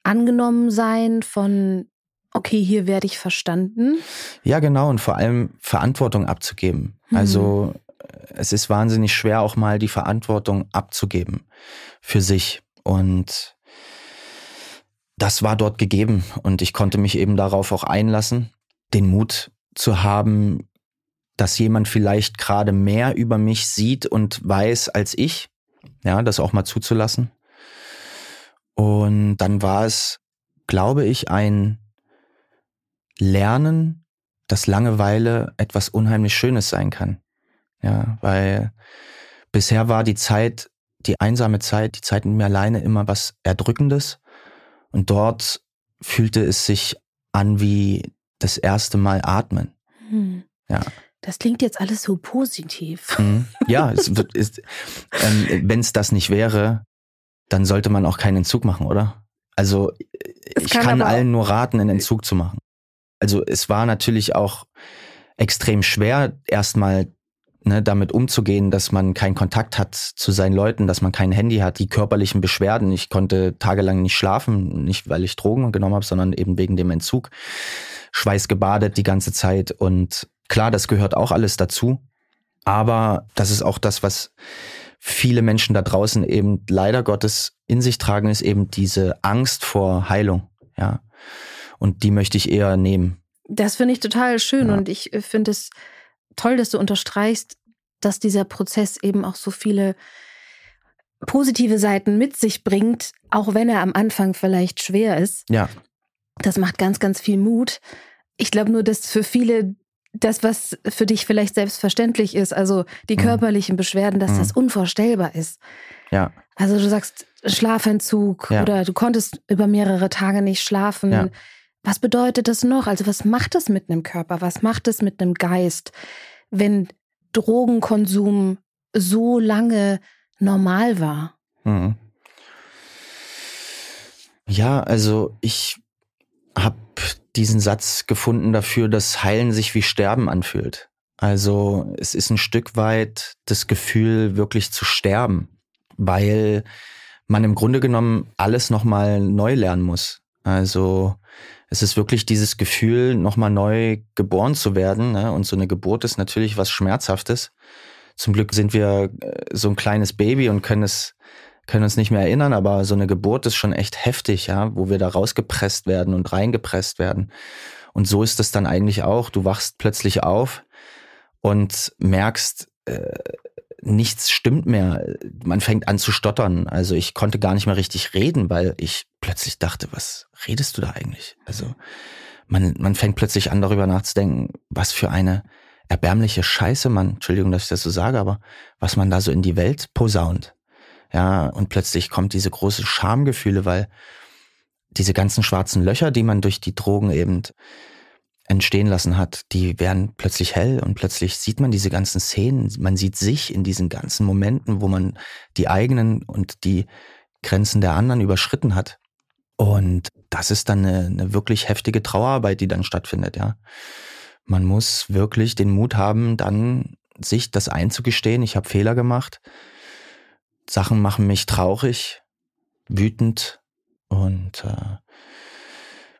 S1: angenommen sein, von okay, hier werde ich verstanden.
S2: Ja, genau. Und vor allem Verantwortung abzugeben. Mhm. Also es ist wahnsinnig schwer, auch mal die Verantwortung abzugeben für sich. Und das war dort gegeben. Und ich konnte mich eben darauf auch einlassen, den Mut zu haben, dass jemand vielleicht gerade mehr über mich sieht und weiß als ich. Ja, das auch mal zuzulassen. Und dann war es, glaube ich, ein Lernen, dass Langeweile etwas unheimlich Schönes sein kann. Ja, weil bisher war die Zeit, die einsame Zeit, die Zeit mit mir alleine immer was Erdrückendes. Und dort fühlte es sich an wie das erste Mal atmen. Hm.
S1: Ja. Das klingt jetzt alles so positiv.
S2: Mhm. Ja, es wird, ist, ähm, wenn es das nicht wäre, dann sollte man auch keinen Entzug machen, oder? Also es ich kann, kann allen nur raten, einen Entzug zu machen. Also es war natürlich auch extrem schwer, erstmal ne, damit umzugehen, dass man keinen Kontakt hat zu seinen Leuten, dass man kein Handy hat, die körperlichen Beschwerden. Ich konnte tagelang nicht schlafen, nicht weil ich Drogen genommen habe, sondern eben wegen dem Entzug. Schweiß gebadet die ganze Zeit und klar, das gehört auch alles dazu. Aber das ist auch das, was viele Menschen da draußen eben leider Gottes in sich tragen, ist eben diese Angst vor Heilung. Ja. Und die möchte ich eher nehmen.
S1: Das finde ich total schön ja. und ich äh, finde es toll, dass du unterstreichst, dass dieser Prozess eben auch so viele positive Seiten mit sich bringt, auch wenn er am Anfang vielleicht schwer ist.
S2: Ja.
S1: Das macht ganz, ganz viel Mut. Ich glaube nur, dass für viele das, was für dich vielleicht selbstverständlich ist, also die mhm. körperlichen Beschwerden, dass mhm. das unvorstellbar ist.
S2: Ja.
S1: Also du sagst Schlafentzug ja. oder du konntest über mehrere Tage nicht schlafen. Ja. Was bedeutet das noch? Also was macht das mit einem Körper? Was macht es mit einem Geist, wenn Drogenkonsum so lange normal war? Mhm.
S2: Ja, also ich habe diesen Satz gefunden dafür, dass Heilen sich wie Sterben anfühlt. Also es ist ein Stück weit das Gefühl, wirklich zu sterben, weil man im Grunde genommen alles nochmal neu lernen muss. Also es ist wirklich dieses Gefühl, nochmal neu geboren zu werden. Ne? Und so eine Geburt ist natürlich was Schmerzhaftes. Zum Glück sind wir äh, so ein kleines Baby und können es können uns nicht mehr erinnern, aber so eine Geburt ist schon echt heftig, ja, wo wir da rausgepresst werden und reingepresst werden. Und so ist es dann eigentlich auch. Du wachst plötzlich auf und merkst, äh, nichts stimmt mehr. Man fängt an zu stottern. Also ich konnte gar nicht mehr richtig reden, weil ich plötzlich dachte, was redest du da eigentlich? Also man, man fängt plötzlich an, darüber nachzudenken, was für eine erbärmliche Scheiße man, Entschuldigung, dass ich das so sage, aber was man da so in die Welt posaunt. Ja, und plötzlich kommt diese große Schamgefühle, weil diese ganzen schwarzen Löcher, die man durch die Drogen eben entstehen lassen hat, die werden plötzlich hell und plötzlich sieht man diese ganzen Szenen, man sieht sich in diesen ganzen Momenten, wo man die eigenen und die Grenzen der anderen überschritten hat. Und das ist dann eine, eine wirklich heftige Trauerarbeit, die dann stattfindet, ja. Man muss wirklich den Mut haben, dann sich das einzugestehen, ich habe Fehler gemacht. Sachen machen mich traurig, wütend und äh,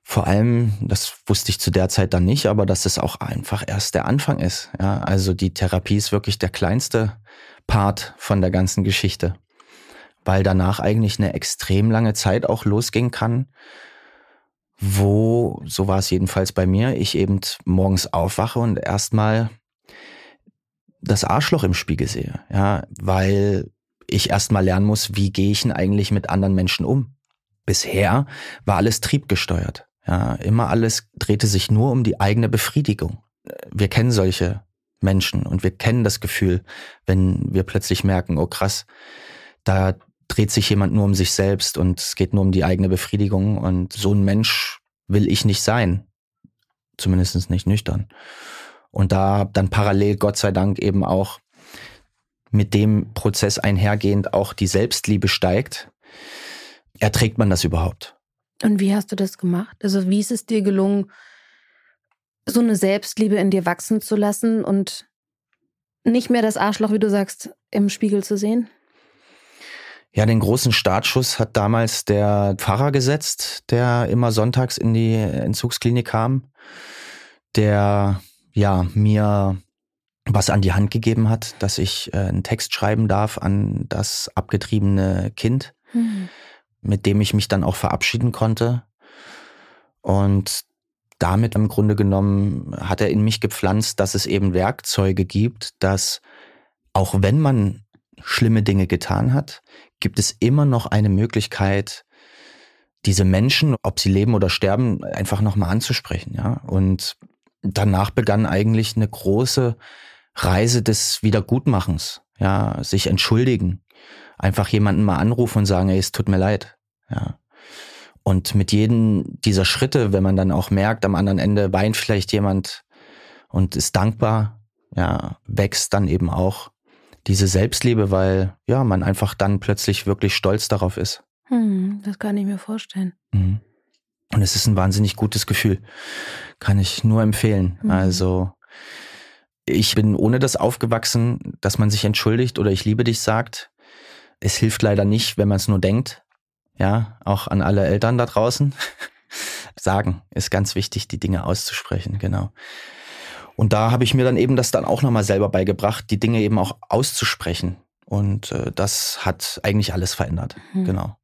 S2: vor allem, das wusste ich zu der Zeit dann nicht, aber dass es auch einfach erst der Anfang ist. Ja, also die Therapie ist wirklich der kleinste Part von der ganzen Geschichte, weil danach eigentlich eine extrem lange Zeit auch losgehen kann, wo, so war es jedenfalls bei mir, ich eben morgens aufwache und erstmal das Arschloch im Spiegel sehe, ja, weil ich erstmal lernen muss, wie gehe ich denn eigentlich mit anderen Menschen um? Bisher war alles triebgesteuert. Ja, immer alles drehte sich nur um die eigene Befriedigung. Wir kennen solche Menschen und wir kennen das Gefühl, wenn wir plötzlich merken, oh krass, da dreht sich jemand nur um sich selbst und es geht nur um die eigene Befriedigung und so ein Mensch will ich nicht sein. Zumindest nicht nüchtern. Und da dann parallel, Gott sei Dank, eben auch mit dem Prozess einhergehend auch die Selbstliebe steigt, erträgt man das überhaupt?
S1: Und wie hast du das gemacht? Also wie ist es dir gelungen, so eine Selbstliebe in dir wachsen zu lassen und nicht mehr das Arschloch, wie du sagst, im Spiegel zu sehen?
S2: Ja, den großen Startschuss hat damals der Pfarrer gesetzt, der immer sonntags in die Entzugsklinik kam, der ja mir was an die Hand gegeben hat, dass ich äh, einen Text schreiben darf an das abgetriebene Kind, mhm. Mit dem ich mich dann auch verabschieden konnte. Und damit im Grunde genommen hat er in mich gepflanzt, dass es eben Werkzeuge gibt, dass auch wenn man schlimme Dinge getan hat, gibt es immer noch eine Möglichkeit, diese Menschen, ob sie leben oder sterben, einfach nochmal anzusprechen, ja. Und danach begann eigentlich eine große Reise des Wiedergutmachens, ja, sich entschuldigen, einfach jemanden mal anrufen und sagen, ey, es tut mir leid, ja. Und mit jedem dieser Schritte, wenn man dann auch merkt, am anderen Ende weint vielleicht jemand und ist dankbar, ja, wächst dann eben auch diese Selbstliebe, weil ja, man einfach dann plötzlich wirklich stolz darauf ist.
S1: Hm, das kann ich mir vorstellen.
S2: Mhm. Und es ist ein wahnsinnig gutes Gefühl. Kann ich nur empfehlen. Mhm. Also, ich bin ohne das aufgewachsen, dass man sich entschuldigt oder ich liebe dich sagt. Es hilft leider nicht, wenn man es nur denkt ja, auch an alle Eltern da draußen, sagen ist ganz wichtig, die Dinge auszusprechen, genau. Und da habe ich mir dann eben das dann auch nochmal selber beigebracht, die Dinge eben auch auszusprechen. Und äh, das hat eigentlich alles verändert, mhm. genau.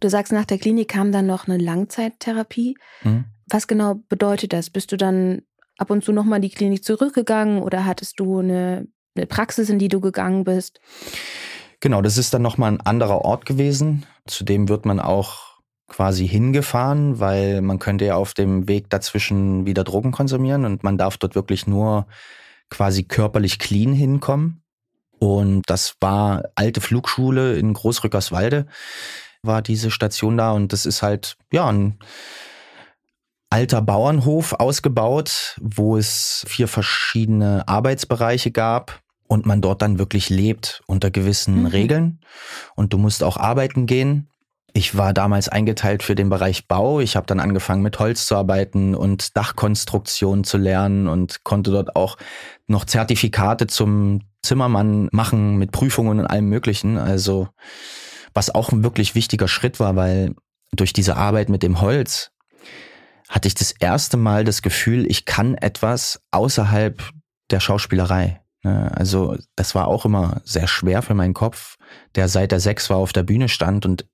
S1: Du sagst, nach der Klinik kam dann noch eine Langzeittherapie. Mhm. Was genau bedeutet das? Bist du dann ab und zu nochmal in die Klinik zurückgegangen oder hattest du eine, eine Praxis, in die du gegangen bist?
S2: Genau, das ist dann nochmal ein anderer Ort gewesen. Zudem wird man auch quasi hingefahren, weil man könnte ja auf dem Weg dazwischen wieder Drogen konsumieren und man darf dort wirklich nur quasi körperlich clean hinkommen. Und das war alte Flugschule in Großrückerswalde, war diese Station da und das ist halt, ja, ein alter Bauernhof ausgebaut, wo es vier verschiedene Arbeitsbereiche gab und man dort dann wirklich lebt unter gewissen mhm. Regeln und du musst auch arbeiten gehen. Ich war damals eingeteilt für den Bereich Bau. Ich habe dann angefangen mit Holz zu arbeiten und Dachkonstruktion zu lernen und konnte dort auch noch Zertifikate zum Zimmermann machen mit Prüfungen und allem Möglichen. Also was auch ein wirklich wichtiger Schritt war, weil durch diese Arbeit mit dem Holz hatte ich das erste Mal das Gefühl, ich kann etwas außerhalb der Schauspielerei. Ne, also das war auch immer sehr schwer für meinen Kopf, der seit der sechs war auf der Bühne stand und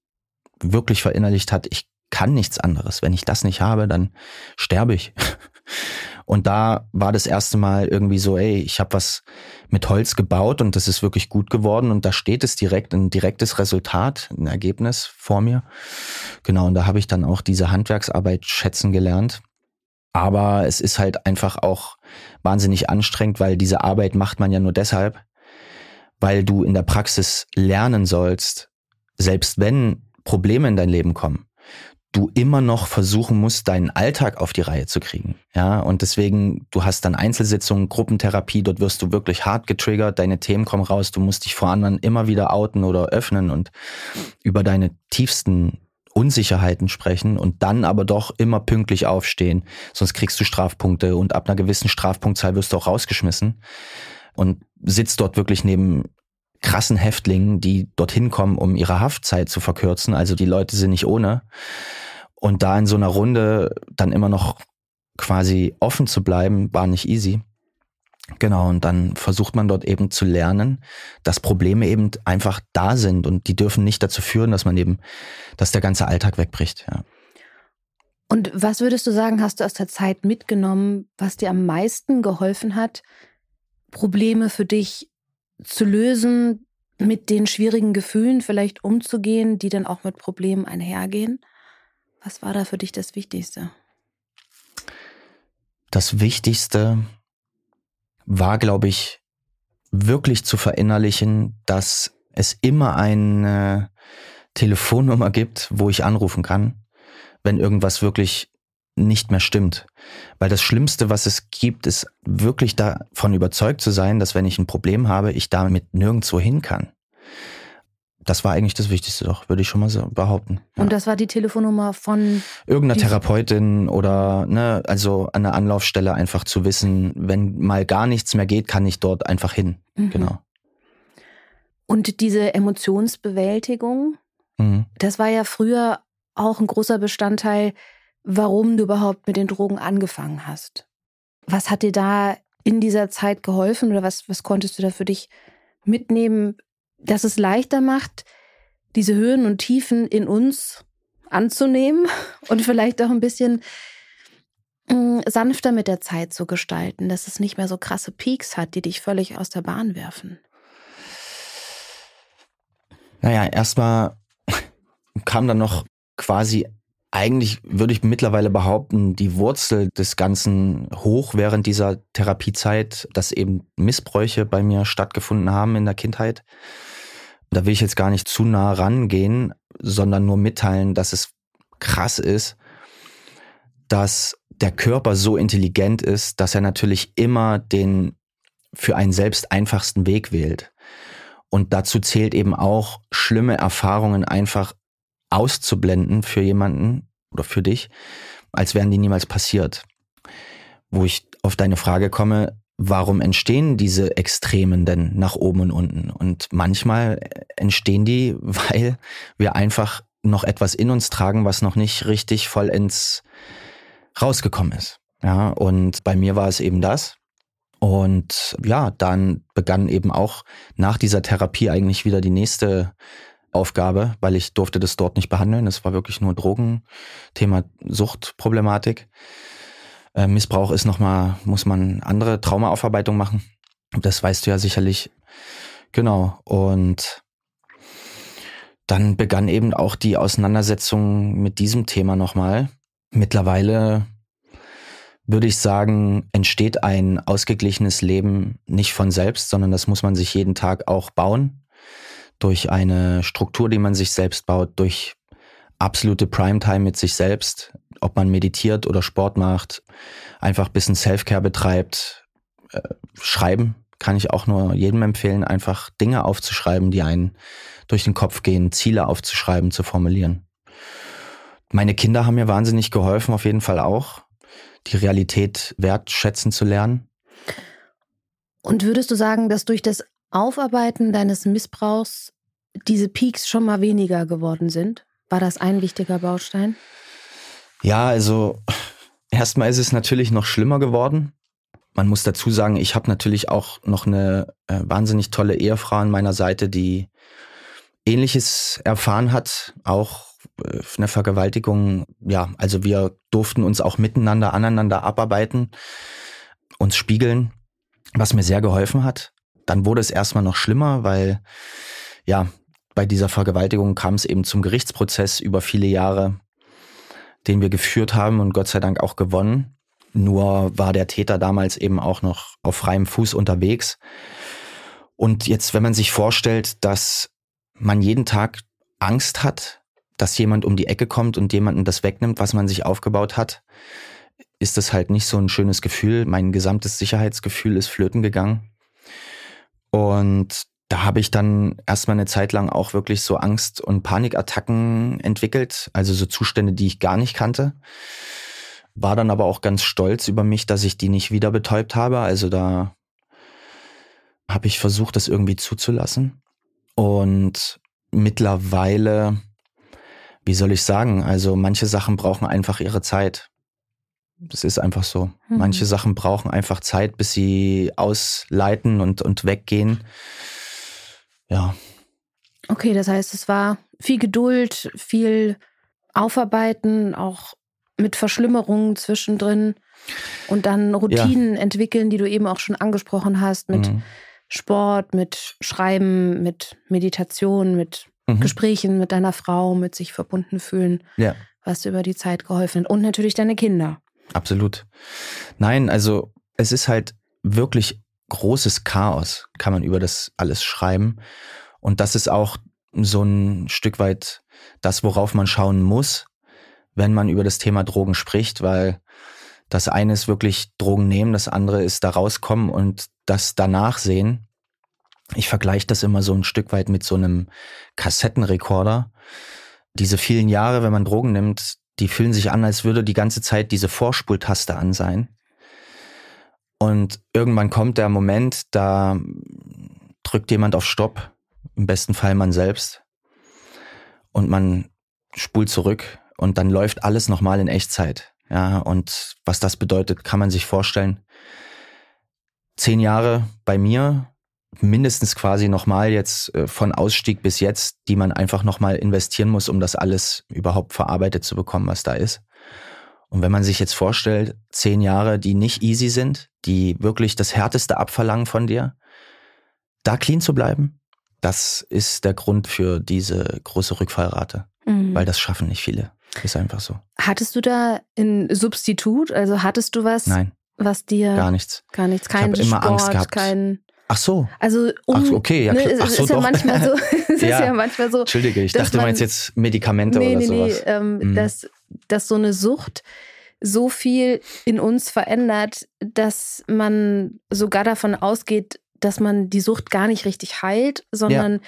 S2: wirklich verinnerlicht hat, ich kann nichts anderes. Wenn ich das nicht habe, dann sterbe ich. Und da war das erste Mal irgendwie so, ey, ich habe was mit Holz gebaut und das ist wirklich gut geworden und da steht es direkt, ein direktes Resultat, ein Ergebnis vor mir. Genau, und da habe ich dann auch diese Handwerksarbeit schätzen gelernt. Aber es ist halt einfach auch wahnsinnig anstrengend, weil diese Arbeit macht man ja nur deshalb, weil du in der Praxis lernen sollst, selbst wenn Probleme in dein Leben kommen, du immer noch versuchen musst, deinen Alltag auf die Reihe zu kriegen. Ja, und deswegen, du hast dann Einzelsitzungen, Gruppentherapie, dort wirst du wirklich hart getriggert, deine Themen kommen raus, du musst dich vor anderen immer wieder outen oder öffnen und über deine tiefsten Unsicherheiten sprechen und dann aber doch immer pünktlich aufstehen, sonst kriegst du Strafpunkte und ab einer gewissen Strafpunktzahl wirst du auch rausgeschmissen und sitzt dort wirklich neben krassen Häftlingen, die dorthin kommen, um ihre Haftzeit zu verkürzen. Also die Leute sind nicht ohne. Und da in so einer Runde dann immer noch quasi offen zu bleiben, war nicht easy. Genau, und dann versucht man dort eben zu lernen, dass Probleme eben einfach da sind und die dürfen nicht dazu führen, dass man eben, dass der ganze Alltag wegbricht. Ja.
S1: Und was würdest du sagen, hast du aus der Zeit mitgenommen, was dir am meisten geholfen hat, Probleme für dich zu lösen, mit den schwierigen Gefühlen vielleicht umzugehen, die dann auch mit Problemen einhergehen? Was war da für dich das Wichtigste?
S2: Das Wichtigste war, glaube ich, wirklich zu verinnerlichen, dass es immer eine Telefonnummer gibt, wo ich anrufen kann, wenn irgendwas wirklich nicht mehr stimmt. Weil das Schlimmste, was es gibt, ist wirklich davon überzeugt zu sein, dass wenn ich ein Problem habe, ich damit nirgendwo hin kann. Das war eigentlich das Wichtigste doch, würde ich schon mal so behaupten.
S1: Ja. Und das war die Telefonnummer von
S2: irgendeiner Therapeutin oder ne, also an der Anlaufstelle einfach zu wissen, wenn mal gar nichts mehr geht, kann ich dort einfach hin. Mhm. Genau.
S1: Und diese Emotionsbewältigung, mhm. das war ja früher auch ein großer Bestandteil, warum du überhaupt mit den Drogen angefangen hast. Was hat dir da in dieser Zeit geholfen oder was, was konntest du da für dich mitnehmen, dass es leichter macht, diese Höhen und Tiefen in uns anzunehmen und vielleicht auch ein bisschen mm, sanfter mit der Zeit zu gestalten, dass es nicht mehr so krasse Peaks hat, die dich völlig aus der Bahn werfen?
S2: Naja, erstmal kam dann noch quasi eigentlich würde ich mittlerweile behaupten, die Wurzel des Ganzen hoch während dieser Therapiezeit, dass eben Missbräuche bei mir stattgefunden haben in der Kindheit. Da will ich jetzt gar nicht zu nah rangehen, sondern nur mitteilen, dass es krass ist, dass der Körper so intelligent ist, dass er natürlich immer den für einen selbst einfachsten Weg wählt. Und dazu zählt eben auch, schlimme Erfahrungen einfach auszublenden für jemanden oder für dich, als wären die niemals passiert. Wo ich auf deine Frage komme, warum entstehen diese Extremen denn nach oben und unten? Und manchmal entstehen die, weil wir einfach noch etwas in uns tragen, was noch nicht richtig vollends rausgekommen ist. Ja, und bei mir war es eben das. Und ja, dann begann eben auch nach dieser Therapie eigentlich wieder die nächste Aufgabe, weil ich durfte das dort nicht behandeln. Es war wirklich nur Drogen, Thema Suchtproblematik. Äh, Missbrauch ist nochmal, muss man andere Traumaaufarbeitung machen. Das weißt du ja sicherlich. Genau. Und dann begann eben auch die Auseinandersetzung mit diesem Thema nochmal. Mittlerweile würde ich sagen, entsteht ein ausgeglichenes Leben nicht von selbst, sondern das muss man sich jeden Tag auch bauen durch eine Struktur, die man sich selbst baut, durch absolute Primetime mit sich selbst, ob man meditiert oder Sport macht, einfach ein bisschen Selfcare betreibt, äh, schreiben kann ich auch nur jedem empfehlen, einfach Dinge aufzuschreiben, die einen durch den Kopf gehen, Ziele aufzuschreiben, zu formulieren. Meine Kinder haben mir wahnsinnig geholfen, auf jeden Fall auch, die Realität wertschätzen zu lernen.
S1: Und würdest du sagen, dass durch das Aufarbeiten deines Missbrauchs diese Peaks schon mal weniger geworden sind? War das ein wichtiger Baustein?
S2: Ja, also erstmal ist es natürlich noch schlimmer geworden. Man muss dazu sagen, ich habe natürlich auch noch eine äh, wahnsinnig tolle Ehefrau an meiner Seite, die ähnliches erfahren hat, auch äh, eine Vergewaltigung. Ja, also wir durften uns auch miteinander, aneinander abarbeiten, uns spiegeln, was mir sehr geholfen hat. Dann wurde es erstmal noch schlimmer, weil ja, bei dieser Vergewaltigung kam es eben zum Gerichtsprozess über viele Jahre, den wir geführt haben und Gott sei Dank auch gewonnen. Nur war der Täter damals eben auch noch auf freiem Fuß unterwegs. Und jetzt, wenn man sich vorstellt, dass man jeden Tag Angst hat, dass jemand um die Ecke kommt und jemanden das wegnimmt, was man sich aufgebaut hat, ist das halt nicht so ein schönes Gefühl. Mein gesamtes Sicherheitsgefühl ist flöten gegangen. Und da habe ich dann erstmal eine Zeit lang auch wirklich so Angst- und Panikattacken entwickelt, also so Zustände, die ich gar nicht kannte. War dann aber auch ganz stolz über mich, dass ich die nicht wieder betäubt habe. Also da habe ich versucht, das irgendwie zuzulassen. Und mittlerweile, wie soll ich sagen, also manche Sachen brauchen einfach ihre Zeit. Das ist einfach so. Mhm. Manche Sachen brauchen einfach Zeit, bis sie ausleiten und, und weggehen. Ja.
S1: Okay, das heißt, es war viel Geduld, viel Aufarbeiten, auch mit Verschlimmerungen zwischendrin und dann Routinen ja. entwickeln, die du eben auch schon angesprochen hast, mit mhm. Sport, mit Schreiben, mit Meditation, mit mhm. Gesprächen mit deiner Frau, mit sich verbunden fühlen, ja. was dir über die Zeit geholfen hat. Und natürlich deine Kinder.
S2: Absolut. Nein, also es ist halt wirklich großes Chaos, kann man über das alles schreiben. Und das ist auch so ein Stück weit das, worauf man schauen muss, wenn man über das Thema Drogen spricht, weil das eine ist wirklich Drogen nehmen, das andere ist da rauskommen und das danach sehen. Ich vergleiche das immer so ein Stück weit mit so einem Kassettenrekorder. Diese vielen Jahre, wenn man Drogen nimmt, die fühlen sich an, als würde die ganze Zeit diese Vorspultaste an sein. Und irgendwann kommt der Moment, da drückt jemand auf Stopp, im besten Fall man selbst, und man spult zurück und dann läuft alles nochmal in Echtzeit. Ja, und was das bedeutet, kann man sich vorstellen. Zehn Jahre bei mir, mindestens quasi nochmal jetzt äh, von Ausstieg bis jetzt, die man einfach nochmal investieren muss, um das alles überhaupt verarbeitet zu bekommen, was da ist. Und wenn man sich jetzt vorstellt, zehn Jahre, die nicht easy sind, die wirklich das Härteste abverlangen von dir, da clean zu bleiben, das ist der Grund für diese große Rückfallrate, mhm. weil das schaffen nicht viele. Ist einfach so.
S1: Hattest du da ein Substitut? Also hattest du was,
S2: Nein,
S1: was dir
S2: gar nichts,
S1: gar nichts, kein
S2: ich immer
S1: Sport,
S2: Angst gehabt.
S1: kein
S2: Ach so.
S1: also um,
S2: Ach okay, ja,
S1: ne,
S2: Ach so,
S1: ist ja
S2: doch.
S1: manchmal so, es ist
S2: Ja.
S1: ja manchmal so,
S2: Entschuldige, ich dachte, du
S1: man-
S2: meinst jetzt Medikamente
S1: nee,
S2: oder
S1: nee, nee,
S2: sowas.
S1: ähm,
S2: Mhm.
S1: dass, dass so eine Sucht so viel in uns verändert, dass man sogar davon ausgeht, dass man die Sucht gar nicht richtig heilt, sondern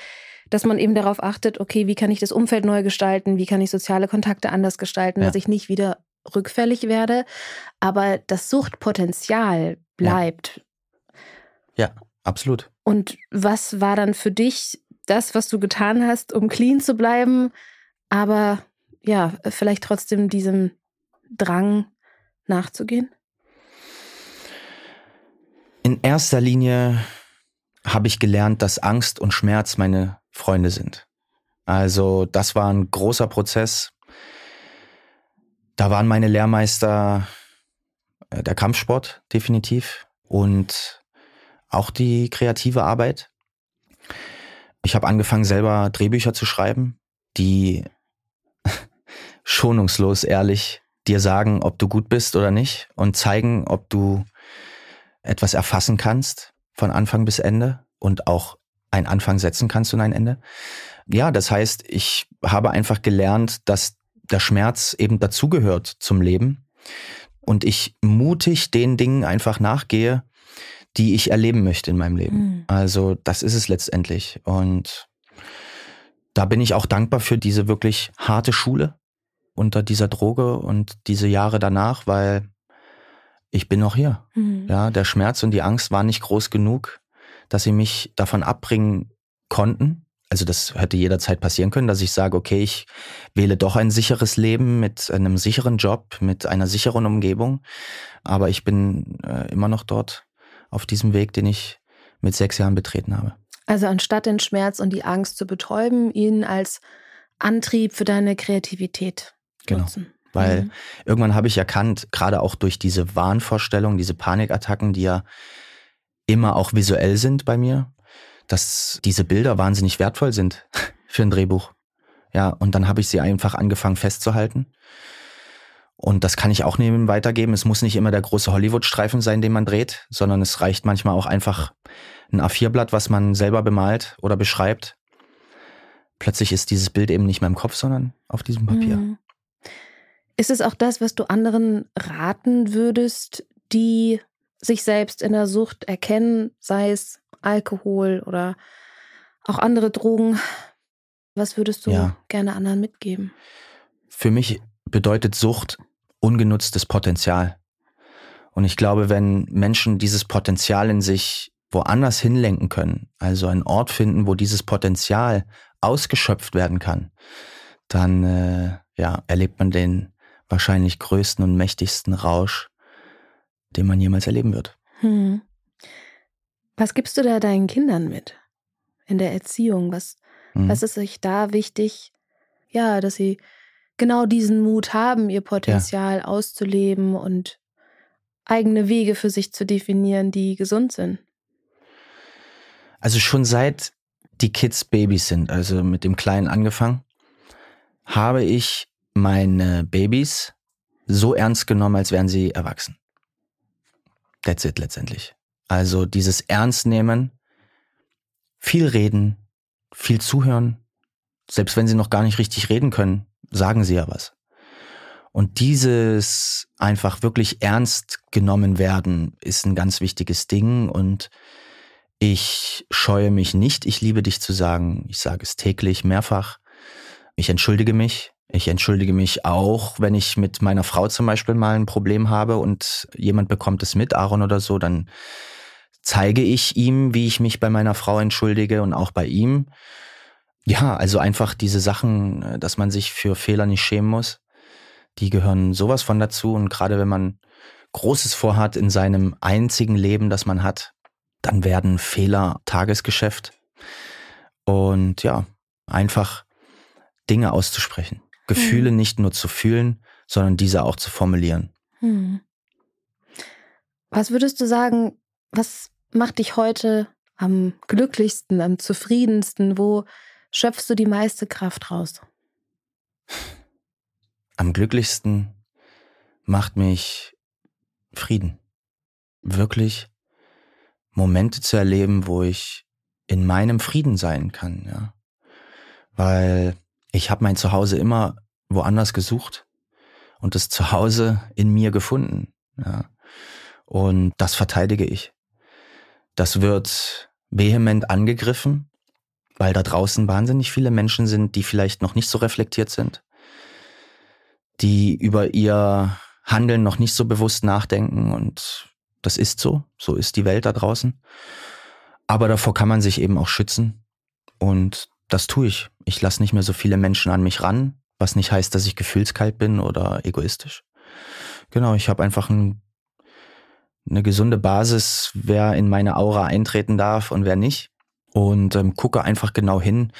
S1: dass man eben darauf achtet, okay, wie kann ich das Umfeld neu gestalten, wie kann ich soziale Kontakte anders gestalten,
S2: Ja.
S1: dass ich nicht wieder rückfällig werde. Aber das Suchtpotenzial bleibt.
S2: Ja, absolut.
S1: Und was war dann für dich das, was du getan hast, um clean zu bleiben, aber ja, vielleicht trotzdem diesem Drang nachzugehen?
S2: In erster Linie habe ich gelernt, dass Angst und Schmerz meine Freunde sind. Also das war ein großer Prozess. Da waren meine Lehrmeister äh, der Kampfsport definitiv und auch die kreative Arbeit. Ich habe angefangen, selber Drehbücher zu schreiben, die schonungslos ehrlich dir sagen, ob du gut bist oder nicht und zeigen, ob du etwas erfassen kannst von Anfang bis Ende und auch einen Anfang setzen kannst und ein Ende. Ja, das heißt, ich habe einfach gelernt, dass der Schmerz eben dazugehört zum Leben und ich mutig den Dingen einfach nachgehe, die ich erleben möchte in meinem Leben.
S1: Mhm.
S2: Also das ist es letztendlich. Und da bin ich auch dankbar für diese wirklich harte Schule unter dieser Droge und diese Jahre danach, weil ich bin noch hier.
S1: Mhm.
S2: Ja, der Schmerz und die Angst waren nicht groß genug, dass sie mich davon abbringen konnten. Also das hätte jederzeit passieren können, dass ich sage, okay, ich wähle doch ein sicheres Leben mit einem sicheren Job, mit einer sicheren Umgebung. Aber ich bin äh, immer noch dort auf diesem Weg, den ich mit sechs Jahren betreten habe.
S1: Also anstatt den Schmerz und die Angst zu betäuben, ihn als Antrieb für deine Kreativität
S2: Genau.
S1: nutzen.
S2: Weil
S1: Mhm.
S2: irgendwann habe ich erkannt, gerade auch durch diese Wahnvorstellungen, diese Panikattacken, die ja immer auch visuell sind bei mir, dass diese Bilder wahnsinnig wertvoll sind für ein Drehbuch. Ja, und dann habe ich sie einfach angefangen festzuhalten. Und das kann ich auch neben weitergeben. Es muss nicht immer der große Hollywood-Streifen sein, den man dreht, sondern es reicht manchmal auch einfach ein A4-Blatt, was man selber bemalt oder beschreibt. Plötzlich ist dieses Bild eben nicht mehr im Kopf, sondern auf diesem Papier.
S1: Mhm. Ist es auch das, was du anderen raten würdest, die sich selbst in der Sucht erkennen, sei es Alkohol oder auch andere Drogen? Was würdest du
S2: Ja.
S1: gerne anderen mitgeben?
S2: Für mich bedeutet Sucht ungenutztes Potenzial. Und ich glaube, wenn Menschen dieses Potenzial in sich woanders hinlenken können, also einen Ort finden, wo dieses Potenzial ausgeschöpft werden kann, dann äh, ja, erlebt man den wahrscheinlich größten und mächtigsten Rausch, den man jemals erleben wird.
S1: Hm. Was gibst du da deinen Kindern mit in der Erziehung? Was,
S2: Mhm.
S1: was ist euch da wichtig? Ja, dass sie genau diesen Mut haben, ihr Potenzial auszuleben und eigene Wege für sich zu definieren, die gesund sind.
S2: Also schon seit die Kids Babys sind, also mit dem Kleinen angefangen, habe ich meine Babys so ernst genommen, als wären sie erwachsen. That's it letztendlich. Also dieses Ernstnehmen, viel reden, viel zuhören, selbst wenn sie noch gar nicht richtig reden können, sagen sie ja was. Und dieses einfach wirklich ernst genommen werden ist ein ganz wichtiges Ding und Ich scheue mich nicht, ich liebe dich zu sagen. Ich sage es täglich, mehrfach. Ich entschuldige mich. Ich entschuldige mich auch, wenn ich mit meiner Frau zum Beispiel mal ein Problem habe und jemand bekommt es mit, Aaron oder so, dann zeige ich ihm, wie ich mich bei meiner Frau entschuldige und auch bei ihm. Ja, also einfach diese Sachen, dass man sich für Fehler nicht schämen muss, die gehören sowas von dazu. Und gerade wenn man Großes vorhat in seinem einzigen Leben, das man hat, dann werden Fehler Tagesgeschäft. Und ja, einfach Dinge auszusprechen. Gefühle hm. nicht nur zu fühlen, sondern diese auch zu formulieren. Hm.
S1: Was würdest du sagen, was macht dich heute am glücklichsten, am zufriedensten? Wo schöpfst du die meiste Kraft raus?
S2: Am glücklichsten macht mich Frieden. Wirklich Momente zu erleben, wo ich in meinem Frieden sein kann, ja. Weil ich habe mein Zuhause immer woanders gesucht und das Zuhause in mir gefunden, ja. Und das verteidige ich. Das wird vehement angegriffen, weil da draußen wahnsinnig viele Menschen sind, die vielleicht noch nicht so reflektiert sind, die über ihr Handeln noch nicht so bewusst nachdenken und das ist so, so ist die Welt da draußen. Aber davor kann man sich eben auch schützen und das tue ich. Ich lasse nicht mehr so viele Menschen an mich ran, was nicht heißt, dass ich gefühlskalt bin oder egoistisch. Genau, ich habe einfach ein eine gesunde Basis, wer in meine Aura eintreten darf und wer nicht. Und ähm, gucke einfach genau hin,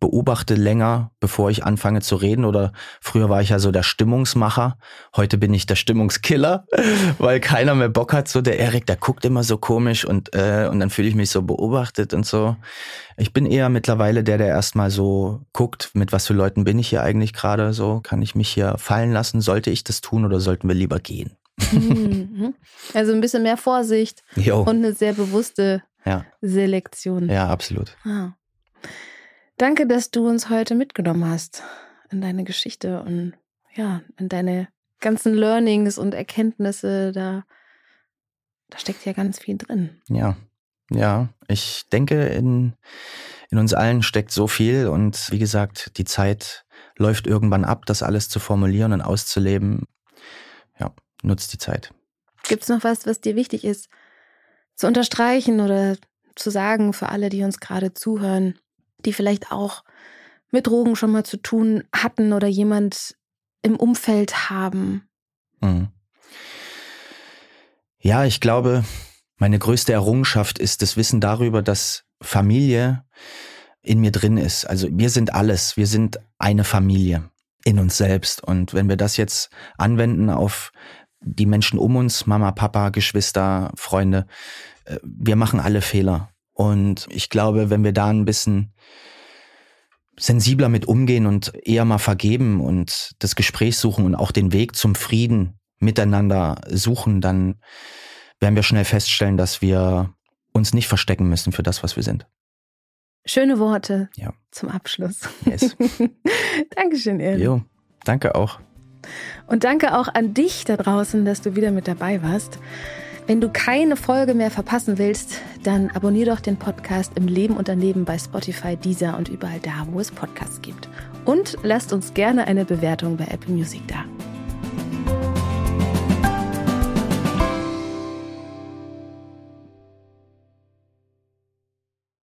S2: beobachte länger, bevor ich anfange zu reden. Oder früher war ich ja so der Stimmungsmacher. Heute bin ich der Stimmungskiller, weil keiner mehr Bock hat. So der Erik, der guckt immer so komisch und, äh, und dann fühle ich mich so beobachtet und so. Ich bin eher mittlerweile der, der erstmal so guckt, mit was für Leuten bin ich hier eigentlich gerade so. Kann ich mich hier fallen lassen? Sollte ich das tun oder sollten wir lieber gehen?
S1: Mhm. Also ein bisschen mehr Vorsicht jo. und eine sehr bewusste ja. Selektion.
S2: Ja, absolut.
S1: Ah. Danke, dass du uns heute mitgenommen hast in deine Geschichte und ja, in deine ganzen Learnings und Erkenntnisse. Da, da steckt ja ganz viel drin.
S2: Ja, ja. Ich denke, in, in uns allen steckt so viel und wie gesagt, die Zeit läuft irgendwann ab, das alles zu formulieren und auszuleben. Ja, nutzt die Zeit.
S1: Gibt es noch was, was dir wichtig ist zu unterstreichen oder zu sagen für alle, die uns gerade zuhören, die vielleicht auch mit Drogen schon mal zu tun hatten oder jemand im Umfeld haben? Mhm.
S2: Ja, ich glaube, meine größte Errungenschaft ist das Wissen darüber, dass Familie in mir drin ist. Also wir sind alles, wir sind eine Familie in uns selbst. Und wenn wir das jetzt anwenden auf die Menschen um uns, Mama, Papa, Geschwister, Freunde, äh, wir machen alle Fehler. Und ich glaube, wenn wir da ein bisschen sensibler mit umgehen und eher mal vergeben und das Gespräch suchen und auch den Weg zum Frieden miteinander suchen, dann werden wir schnell feststellen, dass wir uns nicht verstecken müssen für das, was wir sind.
S1: Schöne Worte ja. zum Abschluss. Yes. Dankeschön, Erik. Jo,
S2: danke auch.
S1: Und danke auch an dich da draußen, dass du wieder mit dabei warst. Wenn du keine Folge mehr verpassen willst, dann abonnier doch den Podcast im Leben und daneben bei Spotify, Deezer und überall da, wo es Podcasts gibt. Und lasst uns gerne eine Bewertung bei Apple Music da.